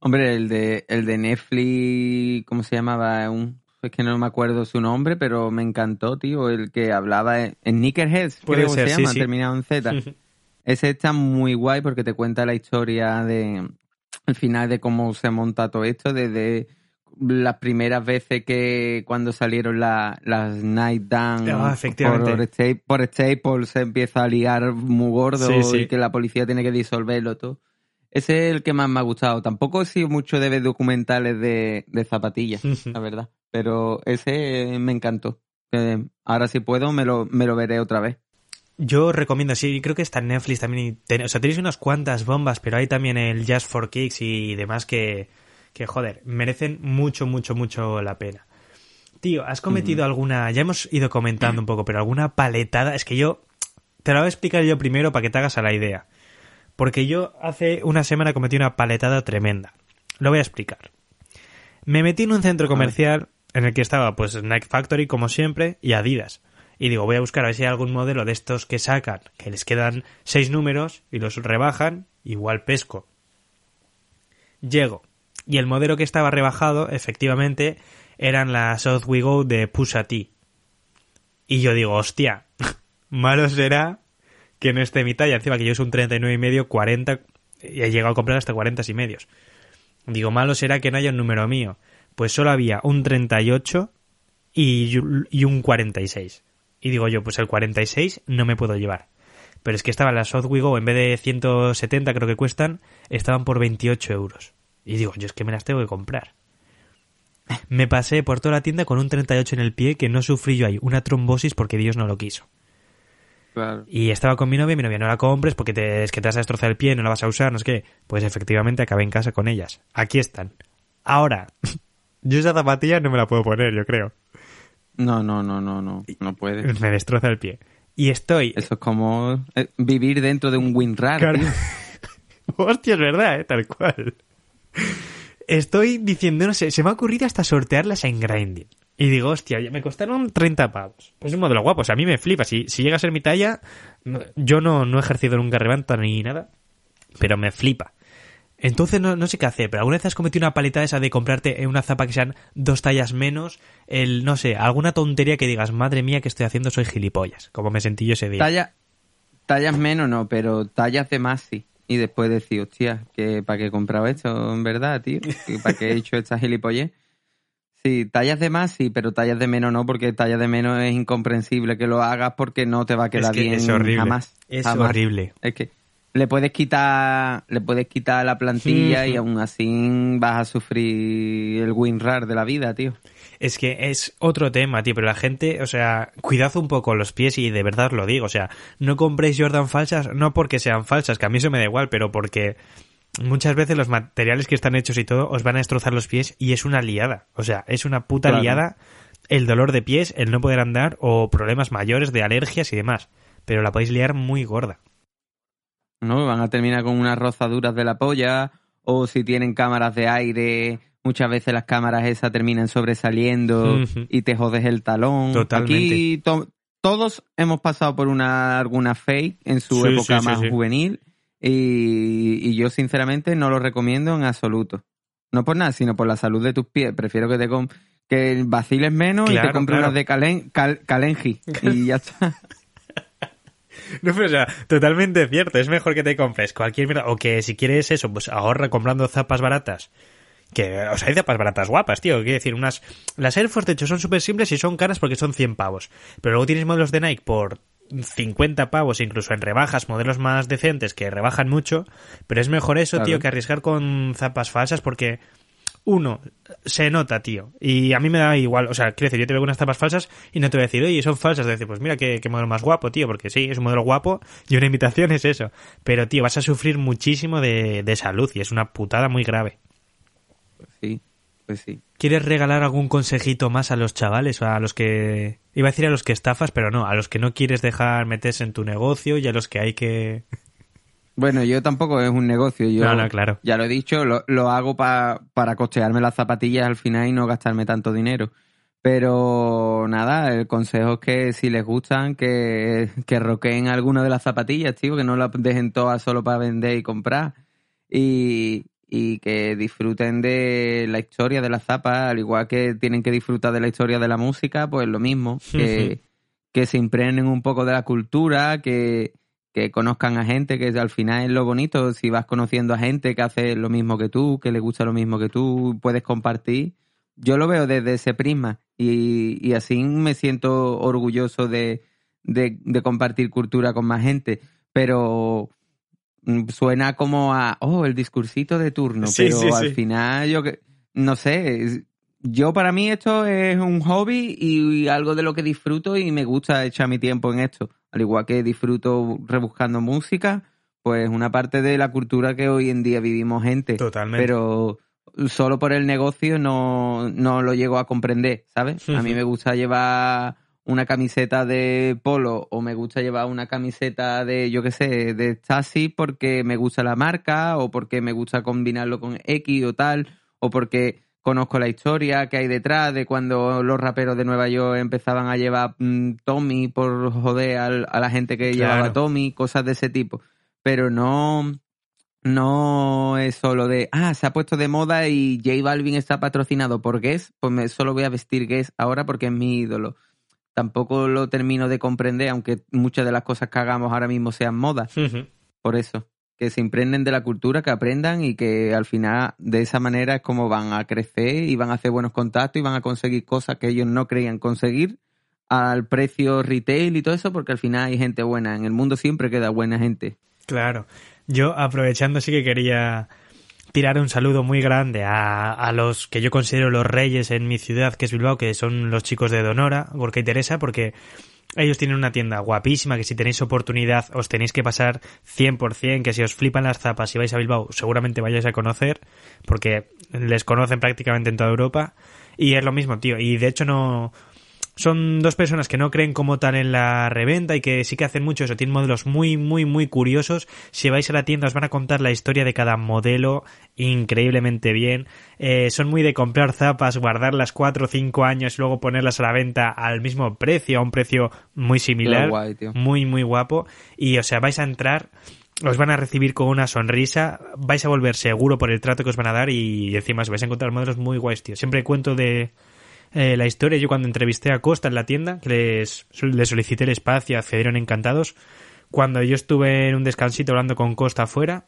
Hombre, el de, el de Netflix, ¿cómo se llamaba? Un, es que no me acuerdo su nombre, pero me encantó, tío. El que hablaba en, en Sneakerheads, Puede creo que se sí, llama, sí. terminado en Z. Ese está muy guay porque te cuenta la historia de al final de cómo se monta todo esto, desde las primeras veces que cuando salieron la- las Night Down Ah, efectivamente. por, Sta- por Staples se empieza a liar muy gordo Sí, sí. y que la policía tiene que disolverlo todo. Ese es el que más me ha gustado. Tampoco he sido mucho de ver documentales de, de zapatillas, la verdad. Pero ese me encantó. Eh, ahora si puedo me lo, me lo veré otra vez. Yo recomiendo, sí, creo que está en Netflix también. y ten- o sea, tenéis unas cuantas bombas, pero hay también el Just for Kicks y demás que, que, joder, merecen mucho, mucho, mucho la pena. Tío, ¿has cometido alguna, ya hemos ido comentando un poco, pero alguna paletada? Es que yo, te lo voy a explicar yo primero para que te hagas a la idea. Porque yo hace una semana cometí una paletada tremenda. Lo voy a explicar. Me metí en un centro comercial en el que estaba pues Nike Factory como siempre y Adidas. Y digo, voy a buscar a ver si hay algún modelo de estos que sacan, que les quedan seis números y los rebajan, igual pesco. Llego. Y el modelo que estaba rebajado, efectivamente, eran las South We Go de Pusha. Y yo digo, hostia, malo será que no esté mi talla. Encima que yo soy un 39 y medio, 40, y he llegado a comprar hasta 40 y medios. Digo, malo será que no haya un número mío. Pues solo había un 38 y, y un 46. Y digo yo, pues el 46 no me puedo llevar. Pero es que estaban las South We Go, en vez de 170 creo que cuestan, estaban por 28 euros. Y digo, yo es que me las tengo que comprar. Me pasé por toda la tienda con un 38 en el pie que no sufrí yo ahí, una trombosis porque Dios no lo quiso. Claro. Y estaba con mi novia y mi novia, no la compres porque te, es que te vas a destrozar el pie, no la vas a usar, no sé qué. Pues efectivamente acabé en casa con ellas. Aquí están. Ahora, yo esa zapatilla no me la puedo poner, yo creo. No, no, no, no, no. No puedes. Me destroza el pie. Y estoy... Eso es como eh, vivir dentro de un WinRAR. Claro. Hostia, es verdad, ¿eh? tal cual. Estoy diciendo, no sé, se me ha ocurrido hasta sortearlas en Grinding. Y digo, hostia, me costaron 30 pavos. Pues es un modelo guapo, o sea, a mí me flipa. Si, si llega a ser mi talla, yo no, no he ejercido nunca reventa ni nada, pero me flipa. Entonces no, no sé qué hacer, pero alguna vez has cometido una paleta esa de comprarte una zapa que sean dos tallas menos, el, no sé, alguna tontería que digas, madre mía, que estoy haciendo? Soy gilipollas, como me sentí yo ese día. Talla, tallas menos no, pero tallas de más sí. Y después decir, hostia, que ¿para qué he comprado esto, en verdad, tío? ¿Para qué he hecho esta gilipollez? Sí, tallas de más sí, pero tallas de menos no, porque tallas de menos es incomprensible que lo hagas porque no te va a quedar es que bien es horrible. jamás. Es jamás. horrible. Es que le puedes quitar, le puedes quitar la plantilla y aún así vas a sufrir el WinRAR de la vida, tío. Es que es otro tema, tío, pero la gente, o sea, cuidad un poco los pies y de verdad lo digo, o sea, no compréis Jordan falsas, no porque sean falsas, que a mí eso me da igual, pero porque muchas veces los materiales que están hechos y todo os van a destrozar los pies y es una liada, o sea, es una puta Claro. liada el dolor de pies, el no poder andar o problemas mayores de alergias y demás, pero la podéis liar muy gorda. ¿no? Van a terminar con unas rozaduras de la polla, o si tienen cámaras de aire, muchas veces las cámaras esas terminan sobresaliendo y te jodes el talón. Totalmente. Aquí to- todos hemos pasado por una alguna fake en su Sí, época sí, más sí. juvenil y, y yo sinceramente no lo recomiendo en absoluto. No por nada, sino por la salud de tus pies. Prefiero que te com- que vaciles menos y te compres claro. unas de Calen, Cal- Calenji y ya está. No, pero o sea, totalmente cierto. Es mejor que te compres cualquier mierda. O que si quieres eso, pues ahorra comprando zapas baratas. Que, o sea, hay zapas baratas guapas, tío. Quiero decir, unas. Las Air Force, de hecho, son súper simples y son caras porque son 100 pavos. Pero luego tienes modelos de Nike por 50 pavos, incluso en rebajas, modelos más decentes que rebajan mucho. Pero es mejor eso, Claro. tío, que arriesgar con zapas falsas porque. Uno, se nota, tío. Y a mí me da igual. O sea, quiero decir, yo te veo unas zapas falsas y no te voy a decir, oye, son falsas. Te voy a decir, pues mira qué, qué modelo más guapo, tío. Porque sí, es un modelo guapo y una invitación es eso. Pero, tío, vas a sufrir muchísimo de, de salud y es una putada muy grave. Sí, pues sí. ¿Quieres regalar algún consejito más a los chavales? A los que. Iba a decir a los que estafas, pero no. A los que no quieres dejar meterse en tu negocio y a los que hay que. Bueno, yo tampoco es un negocio. Yo, No, no, claro. Ya lo he dicho, lo, lo hago pa- para costearme las zapatillas al final y no gastarme tanto dinero. Pero nada, el consejo es que si les gustan, que, que roqueen alguna de las zapatillas, tío, que no las dejen todas solo para vender y comprar. Y, y que disfruten de la historia de las zapas, al igual que tienen que disfrutar de la historia de la música, pues lo mismo. Que, que se impregnen un poco de la cultura, que, que conozcan a gente, que al final es lo bonito, si vas conociendo a gente que hace lo mismo que tú, que le gusta lo mismo que tú, puedes compartir. Yo lo veo desde ese prisma y, y así me siento orgulloso de, de, de compartir cultura con más gente, pero suena como a, oh, el discursito de turno, Sí, pero sí, al sí. final yo que, no sé, yo para mí esto es un hobby y algo de lo que disfruto y me gusta echar mi tiempo en esto. Al igual que disfruto rebuscando música, pues una parte de la cultura que hoy en día vivimos gente. Totalmente. Pero solo por el negocio no, no lo llego a comprender, ¿sabes? A mí me gusta llevar una camiseta de polo o me gusta llevar una camiseta de, yo qué sé, de Stasi porque me gusta la marca o porque me gusta combinarlo con X o tal o porque conozco la historia que hay detrás de cuando los raperos de Nueva York empezaban a llevar mm, Tommy por joder al- a la gente que Claro. llevaba Tommy, cosas de ese tipo. Pero no, no es solo de, ah, se ha puesto de moda y J Balvin está patrocinado por Guess, pues me solo voy a vestir Guess ahora porque es mi ídolo. Tampoco lo termino de comprender, aunque muchas de las cosas que hagamos ahora mismo sean moda. Por eso, que se imprenden de la cultura, que aprendan y que al final de esa manera es como van a crecer y van a hacer buenos contactos y van a conseguir cosas que ellos no creían conseguir al precio retail y todo eso, porque al final hay gente buena. En el mundo siempre queda buena gente. Claro. Yo, aprovechando, sí que quería tirar un saludo muy grande a, a los que yo considero los reyes en mi ciudad, que es Bilbao, que son los chicos de Donora, Gorka y Teresa, porque ellos tienen una tienda guapísima, que si tenéis oportunidad os tenéis que pasar 100%, que si os flipan las zapas y vais a Bilbao seguramente vayáis a conocer, porque les conocen prácticamente en toda Europa. Y es lo mismo, tío. Y de hecho no... Son dos personas que no creen como tal en la reventa y que sí que hacen mucho eso. Tienen modelos muy, muy, muy curiosos. Si vais a la tienda os van a contar la historia de cada modelo increíblemente bien. Eh, son muy de comprar zapas, guardarlas cuatro o cinco años y luego ponerlas a la venta al mismo precio, a un precio muy similar. Guay, tío. Muy, muy guapo. Y o sea, vais a entrar os van a recibir con una sonrisa, vais a volver seguro por el trato que os van a dar y encima os vais a encontrar modelos muy guays, tío. Siempre cuento de eh, la historia, yo cuando entrevisté a Costa en la tienda, les, solicité el espacio, accedieron encantados, cuando yo estuve en un descansito hablando con Costa afuera,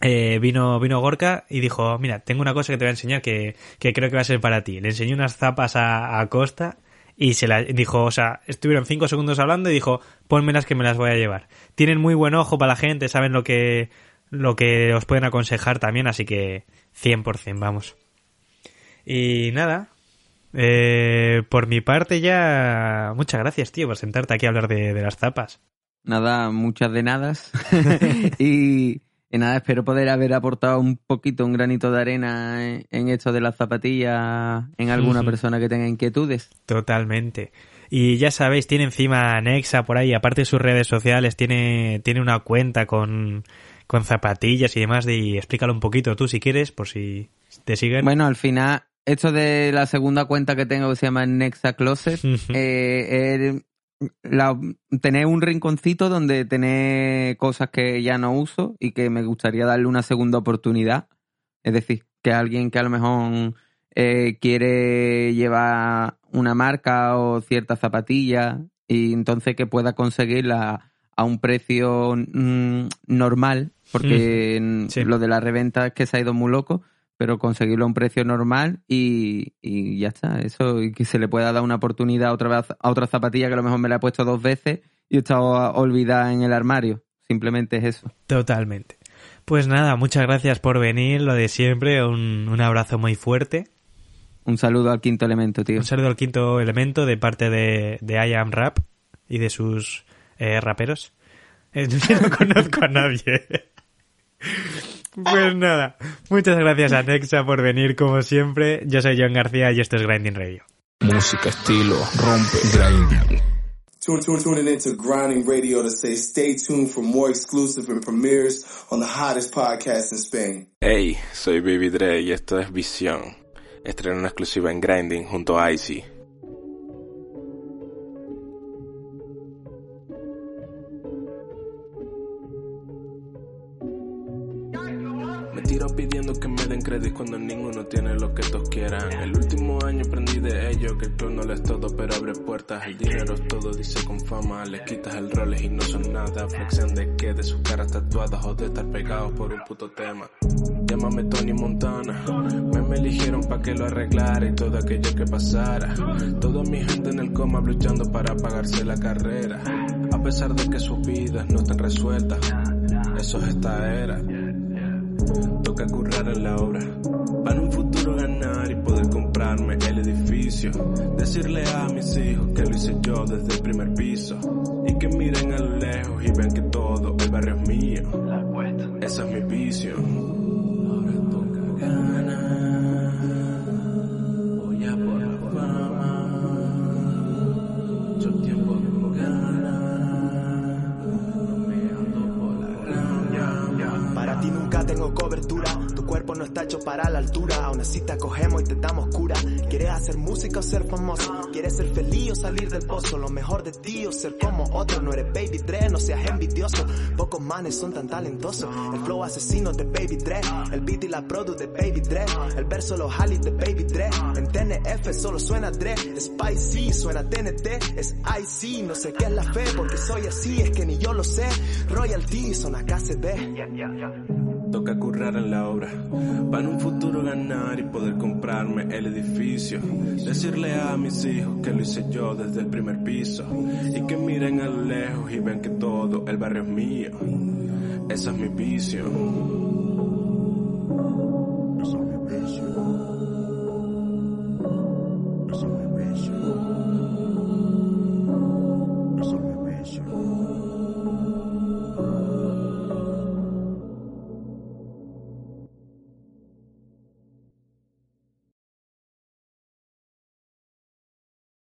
eh, vino, vino Gorka y dijo, mira, tengo una cosa que te voy a enseñar que, que creo que va a ser para ti. Le enseñó unas zapas a, a Costa y se la dijo, o sea, estuvieron cinco segundos hablando y dijo, pónmelas que me las voy a llevar. Tienen muy buen ojo para la gente, saben lo que, lo que os pueden aconsejar también, así que 100%, vamos. Y nada, eh, por mi parte ya, muchas gracias, tío, por sentarte aquí a hablar de, de las zapas. Nada, muchas de nada. y, y nada, espero poder haber aportado un poquito, un granito de arena en, en esto de las zapatillas en alguna persona que tenga inquietudes. Totalmente. Y ya sabéis, tiene encima Nexa por ahí, aparte de sus redes sociales, tiene, tiene una cuenta con, con zapatillas y demás. De, y explícalo un poquito tú si quieres, por si te siguen. Bueno, al final, esto de la segunda cuenta que tengo que se llama Nexa Closet, eh, el- la, tener un rinconcito donde tener cosas que ya no uso y que me gustaría darle una segunda oportunidad. Es decir, que alguien que a lo mejor eh, quiere llevar una marca o cierta zapatilla y entonces que pueda conseguirla a un precio mm, normal, porque Sí. lo de la reventa es que se ha ido muy loco, pero conseguirlo a un precio normal y, y ya está, eso, y que se le pueda dar una oportunidad otra vez a otra zapatilla que a lo mejor me la he puesto dos veces y he estado olvidada en el armario. Simplemente es eso. Totalmente. Pues nada, muchas gracias por venir, lo de siempre, un, un abrazo muy fuerte. Un saludo al quinto elemento, tío. Un saludo al quinto elemento de parte de, de I Am Rap y de sus eh, raperos. Eh, yo no conozco a nadie. Pues nada, muchas gracias a Nexa por venir como siempre. Yo soy John García y esto es Grinding Radio. Música, estilo, rompe, grinding. Tune, tune, tuning into Grinding Radio to say stay tuned for more exclusive and premieres on the hottest podcast in Spain. Hey, soy Baby Dre y esto es Visión. Estreno una exclusiva en Grinding junto a Icy. Tiro pidiendo que me den crédito cuando ninguno tiene lo que todos quieran. El último año aprendí de ello que el club no lo todo, pero abre puertas. El dinero es todo, dice con fama. Les quitas el roles y no son nada. Flexión de que de sus caras tatuadas o de estar pegados por un puto tema. Llámame Tony Montana. Me, me eligieron pa' que lo arreglara y todo aquello que pasara. Toda mi gente en el coma luchando para pagarse la carrera. A pesar de que sus vidas no están resueltas. Eso es esta era. Toca currar en la obra. Para un futuro ganar y poder comprarme el edificio. Decirle a mis hijos que lo hice yo desde el primer piso. Y que miren a lo lejos y vean que todo el barrio es mío. Esa es mi visión. Para la altura, aún así te acogemos y te damos cura. ¿Quieres hacer música o ser famoso? ¿Quieres ser feliz o salir del pozo? Lo mejor de ti o ser como otro, no eres Baby Dre, no seas envidioso. Pocos manes son tan talentosos, el flow asesino de Baby Dre, el beat y la produ de Baby Dre, el verso los halis de Baby Dre. En TNF solo suena Dre, Spicy suena TNT, es IC, no sé qué es la fe porque soy así, es que ni yo lo sé. Royalty son acá se ve. Toca currar en la obra. Para en un futuro ganar y poder comprarme el edificio. Decirle a mis hijos que lo hice yo desde el primer piso. Y que miren a lo lejos y vean que todo el barrio es mío. Esa es mi visión.